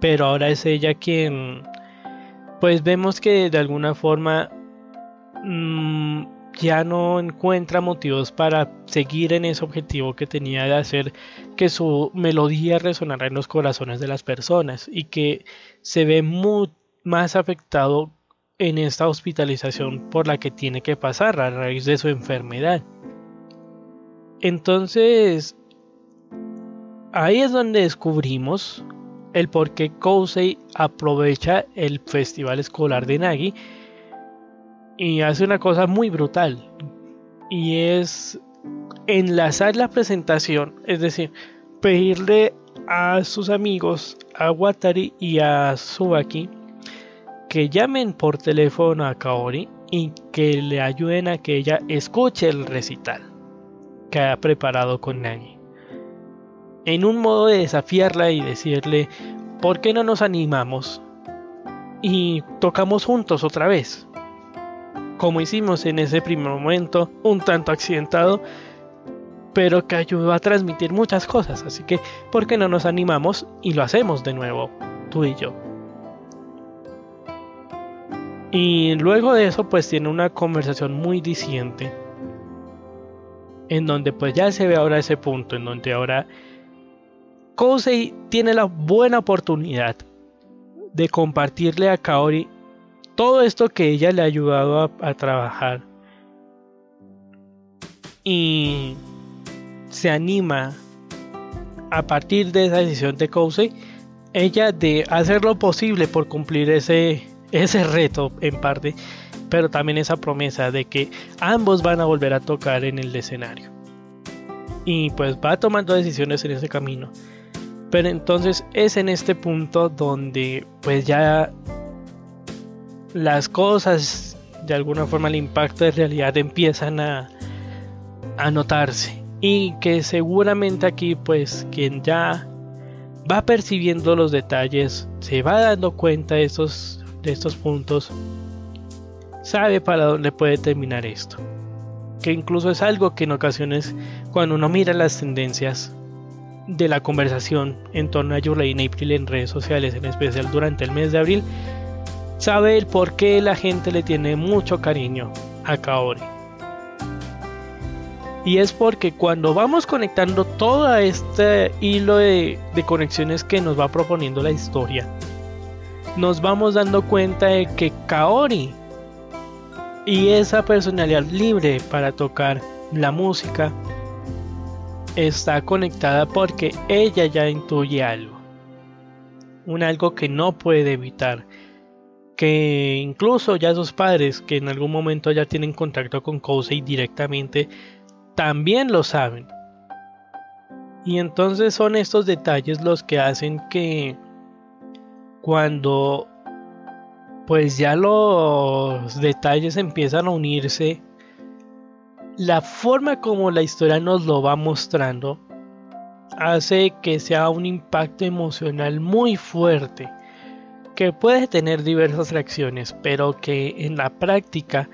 Pero ahora es ella quien pues vemos que de alguna forma mm, ya no encuentra motivos para seguir en ese objetivo que tenía de hacer que su melodía resonara en los corazones de las personas y que se ve muy más afectado en esta hospitalización por la que tiene que pasar a raíz de su enfermedad. Entonces, ahí es donde descubrimos el por qué Kousei aprovecha el festival escolar de Nagi y hace una cosa muy brutal y es enlazar la presentación, es decir, pedirle a sus amigos, a Watari y a Subaki, que llamen por teléfono a Kaori y que le ayuden a que ella escuche el recital que ha preparado con Nagi en un modo de desafiarla y decirle, ¿por qué no nos animamos? Y tocamos juntos otra vez. Como hicimos en ese primer momento, un tanto accidentado, pero que ayudó a transmitir muchas cosas. Así que, ¿por qué no nos animamos y lo hacemos de nuevo, tú y yo? Y luego de eso, pues tiene una conversación muy diciente. En donde pues ya se ve ahora ese punto, en donde ahora Kosei tiene la buena oportunidad de compartirle a Kaori todo esto que ella le ha ayudado a, trabajar. Y se anima a partir de esa decisión de Kosei, ella de hacer lo posible por cumplir ese, ese reto en parte, pero también esa promesa de que ambos van a volver a tocar en el escenario. Y pues va tomando decisiones en ese camino. Pero entonces es en este punto donde pues ya las cosas, de alguna forma el impacto de realidad empiezan a, a notarse. Y que seguramente aquí pues quien ya va percibiendo los detalles, se va dando cuenta de estos, de estos puntos, sabe para dónde puede terminar esto. Que incluso es algo que en ocasiones cuando uno mira las tendencias de la conversación en torno a Your y April en redes sociales, en especial durante el mes de abril, sabe el por qué la gente le tiene mucho cariño a Kaori. Y es porque cuando vamos conectando todo este hilo de, de conexiones que nos va proponiendo la historia, nos vamos dando cuenta de que Kaori y esa personalidad libre para tocar la música está conectada porque ella ya intuye algo. Un algo que no puede evitar. Que incluso ya sus padres, que en algún momento ya tienen contacto con Kosei directamente, también lo saben. Y entonces son estos detalles los que hacen que cuando pues ya los detalles empiezan a unirse la forma como la historia nos lo va mostrando hace que sea un impacto emocional muy fuerte. que puede tener diversas reacciones, pero que en la práctica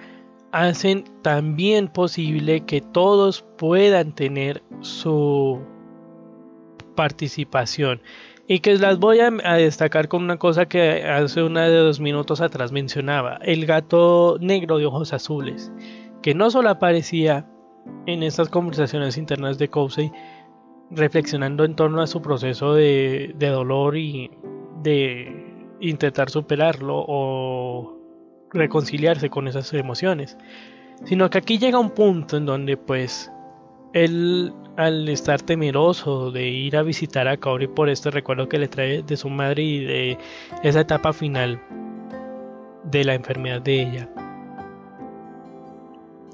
hacen también posible que todos puedan tener su participación y que las voy a, destacar con una cosa que hace una de dos minutos atrás mencionaba, el gato negro de ojos azules, que no solo aparecía en estas conversaciones internas de Cousey, reflexionando en torno a su proceso de, dolor y de intentar superarlo o reconciliarse con esas emociones, sino que aquí llega un punto en donde pues él al estar temeroso de ir a visitar a Kaori por este recuerdo que le trae de su madre y de esa etapa final de la enfermedad de ella.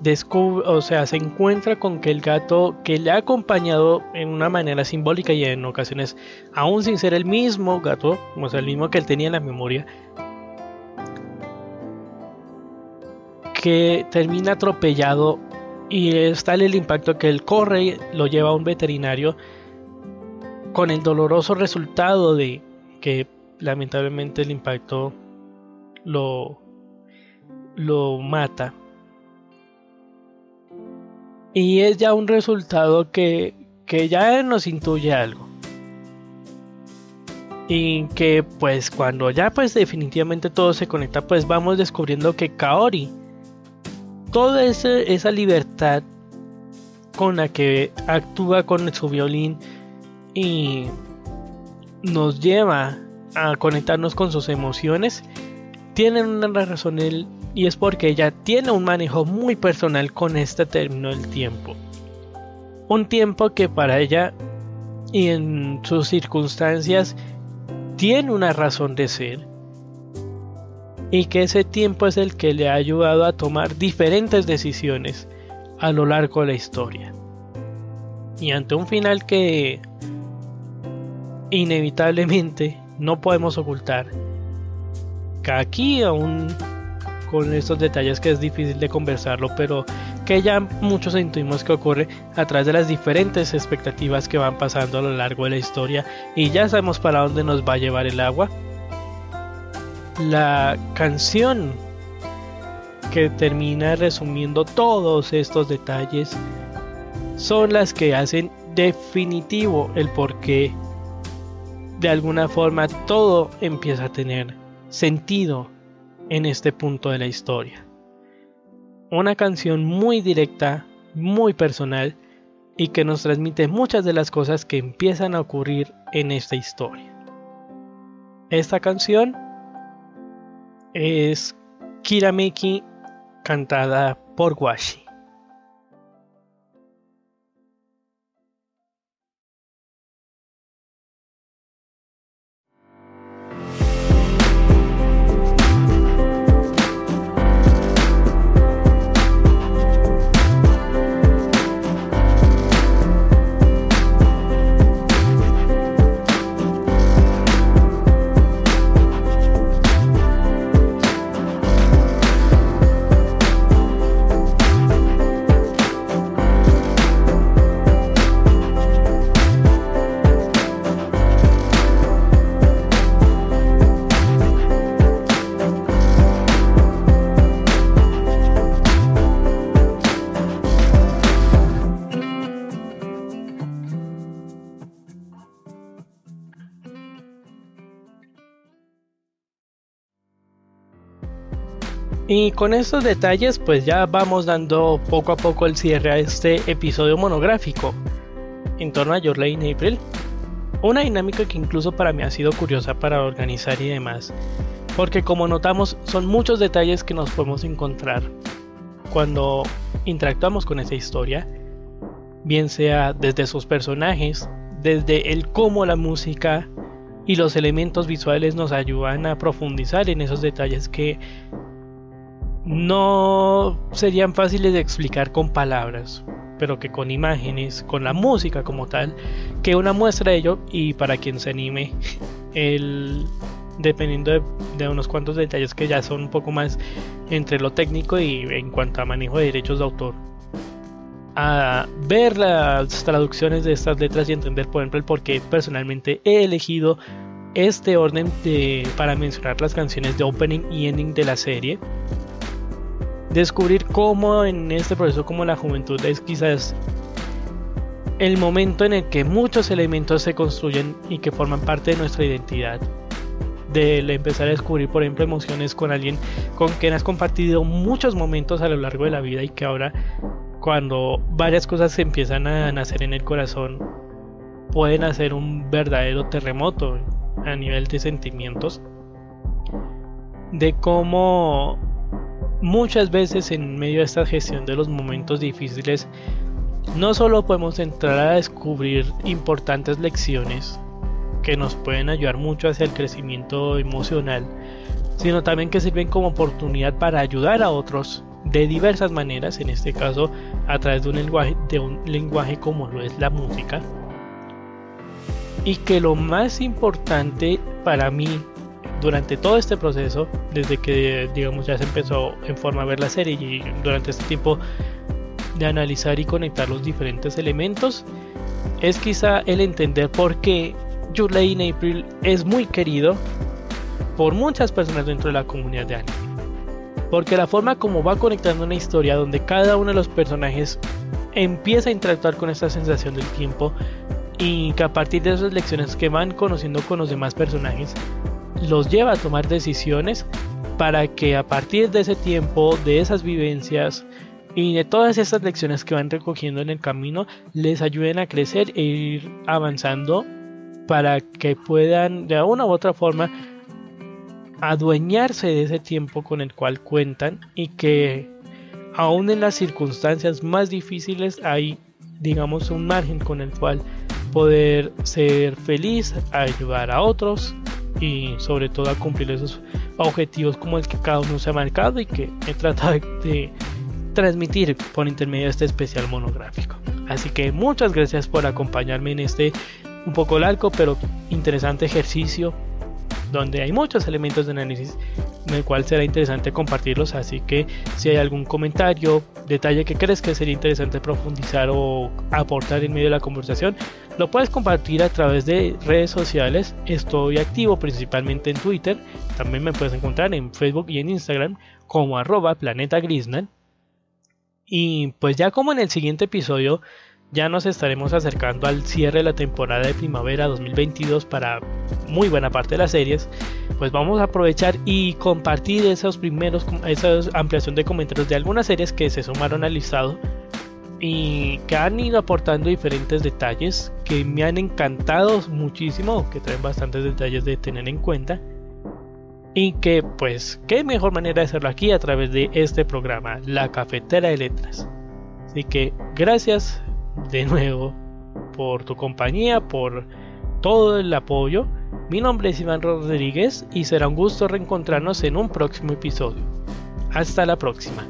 Descubre, o sea, se encuentra con que el gato que le ha acompañado en una manera simbólica y en ocasiones, aún sin ser el mismo gato, o sea, el mismo que él tenía en la memoria, que termina atropellado y es tal el impacto que él corre, lo lleva a un veterinario con el doloroso resultado de que lamentablemente el impacto lo, lo mata. Y es ya un resultado que, que ya nos intuye algo. Y que pues cuando ya pues definitivamente todo se conecta pues vamos descubriendo que Kaori toda esa libertad con la que actúa con su violín y nos lleva a conectarnos con sus emociones, tienen una razón él y es porque ella tiene un manejo muy personal con este término del tiempo. Un tiempo que para ella y en sus circunstancias tiene una razón de ser y que ese tiempo es el que le ha ayudado a tomar diferentes decisiones a lo largo de la historia. Y ante un final que inevitablemente no podemos ocultar, aquí aún con estos detalles que es difícil de conversarlo, pero que ya muchos intuimos que ocurre a través de las diferentes expectativas que van pasando a lo largo de la historia y ya sabemos para dónde nos va a llevar el agua. La canción que termina resumiendo todos estos detalles son las que hacen definitivo el por qué de alguna forma todo empieza a tener sentido en este punto de la historia. Una canción muy directa, muy personal y que nos transmite muchas de las cosas que empiezan a ocurrir en esta historia. Esta canción es Kirameki cantada por Washi. Y con estos detalles pues ya vamos dando poco a poco el cierre a este episodio monográfico en torno a Your Lane April. Una dinámica que incluso para mí ha sido curiosa para organizar y demás. Porque como notamos son muchos detalles que nos podemos encontrar cuando interactuamos con esa historia. Bien sea desde sus personajes, desde el cómo la música y los elementos visuales nos ayudan a profundizar en esos detalles que no serían fáciles de explicar con palabras, pero que con imágenes, con la música como tal, que una muestra de ello y para quien se anime, el, dependiendo de, unos cuantos detalles que ya son un poco más entre lo técnico y en cuanto a manejo de derechos de autor. A ver las traducciones de estas letras y entender, por ejemplo, el por qué personalmente he elegido este orden para mencionar las canciones de opening y ending de la serie. Descubrir cómo en este proceso como la juventud es quizás el momento en el que muchos elementos se construyen y que forman parte de nuestra identidad. De empezar a descubrir, por ejemplo, emociones con alguien con quien has compartido muchos momentos a lo largo de la vida y que ahora, cuando varias cosas se empiezan a nacer en el corazón, pueden hacer un verdadero terremoto a nivel de sentimientos. De cómo muchas veces en medio de esta gestión de los momentos difíciles no solo podemos entrar a descubrir importantes lecciones que nos pueden ayudar mucho hacia el crecimiento emocional, sino también que sirven como oportunidad para ayudar a otros de diversas maneras, en este caso a través de un lenguaje, como lo es la música. Y que lo más importante para mí durante todo este proceso, desde que digamos ya se empezó en forma a ver la serie y durante este tiempo de analizar y conectar los diferentes elementos es quizá el entender por qué Your in April es muy querido por muchas personas dentro de la comunidad de anime. Porque la forma como va conectando una historia donde cada uno de los personajes empieza a interactuar con esta sensación del tiempo y que a partir de esas lecciones que van conociendo con los demás personajes los lleva a tomar decisiones para que a partir de ese tiempo, de esas vivencias, y de todas esas lecciones que van recogiendo en el camino les ayuden a crecer e ir avanzando para que puedan de una u otra forma adueñarse de ese tiempo con el cual cuentan y que aún en las circunstancias más difíciles hay digamos un margen con el cual poder ser feliz, ayudar a otros y sobre todo a cumplir esos objetivos como el que cada uno se ha marcado y que he tratado de transmitir por intermedio de este especial monográfico. Así que muchas gracias por acompañarme en este un poco largo pero interesante ejercicio donde hay muchos elementos de análisis en el cual será interesante compartirlos así que si hay algún comentario detalle que crees que sería interesante profundizar o aportar en medio de la conversación lo puedes compartir a través de redes sociales. Estoy activo principalmente en Twitter. También me puedes encontrar en Facebook y en Instagram como arroba planeta Grisnan y pues ya como en el siguiente episodio ya nos estaremos acercando al cierre de la temporada de primavera 2022 para muy buena parte de las series, pues vamos a aprovechar y compartir esos primeros, esa ampliación de comentarios de algunas series que se sumaron al listado y que han ido aportando diferentes detalles que me han encantado muchísimo, que traen bastantes detalles de tener en cuenta. Y que pues qué mejor manera de hacerlo aquí a través de este programa, La Cafetera de Letras. Así que gracias de nuevo por tu compañía, por todo el apoyo. Mi nombre es Iván Rodríguez y será un gusto reencontrarnos en un próximo episodio. Hasta la próxima.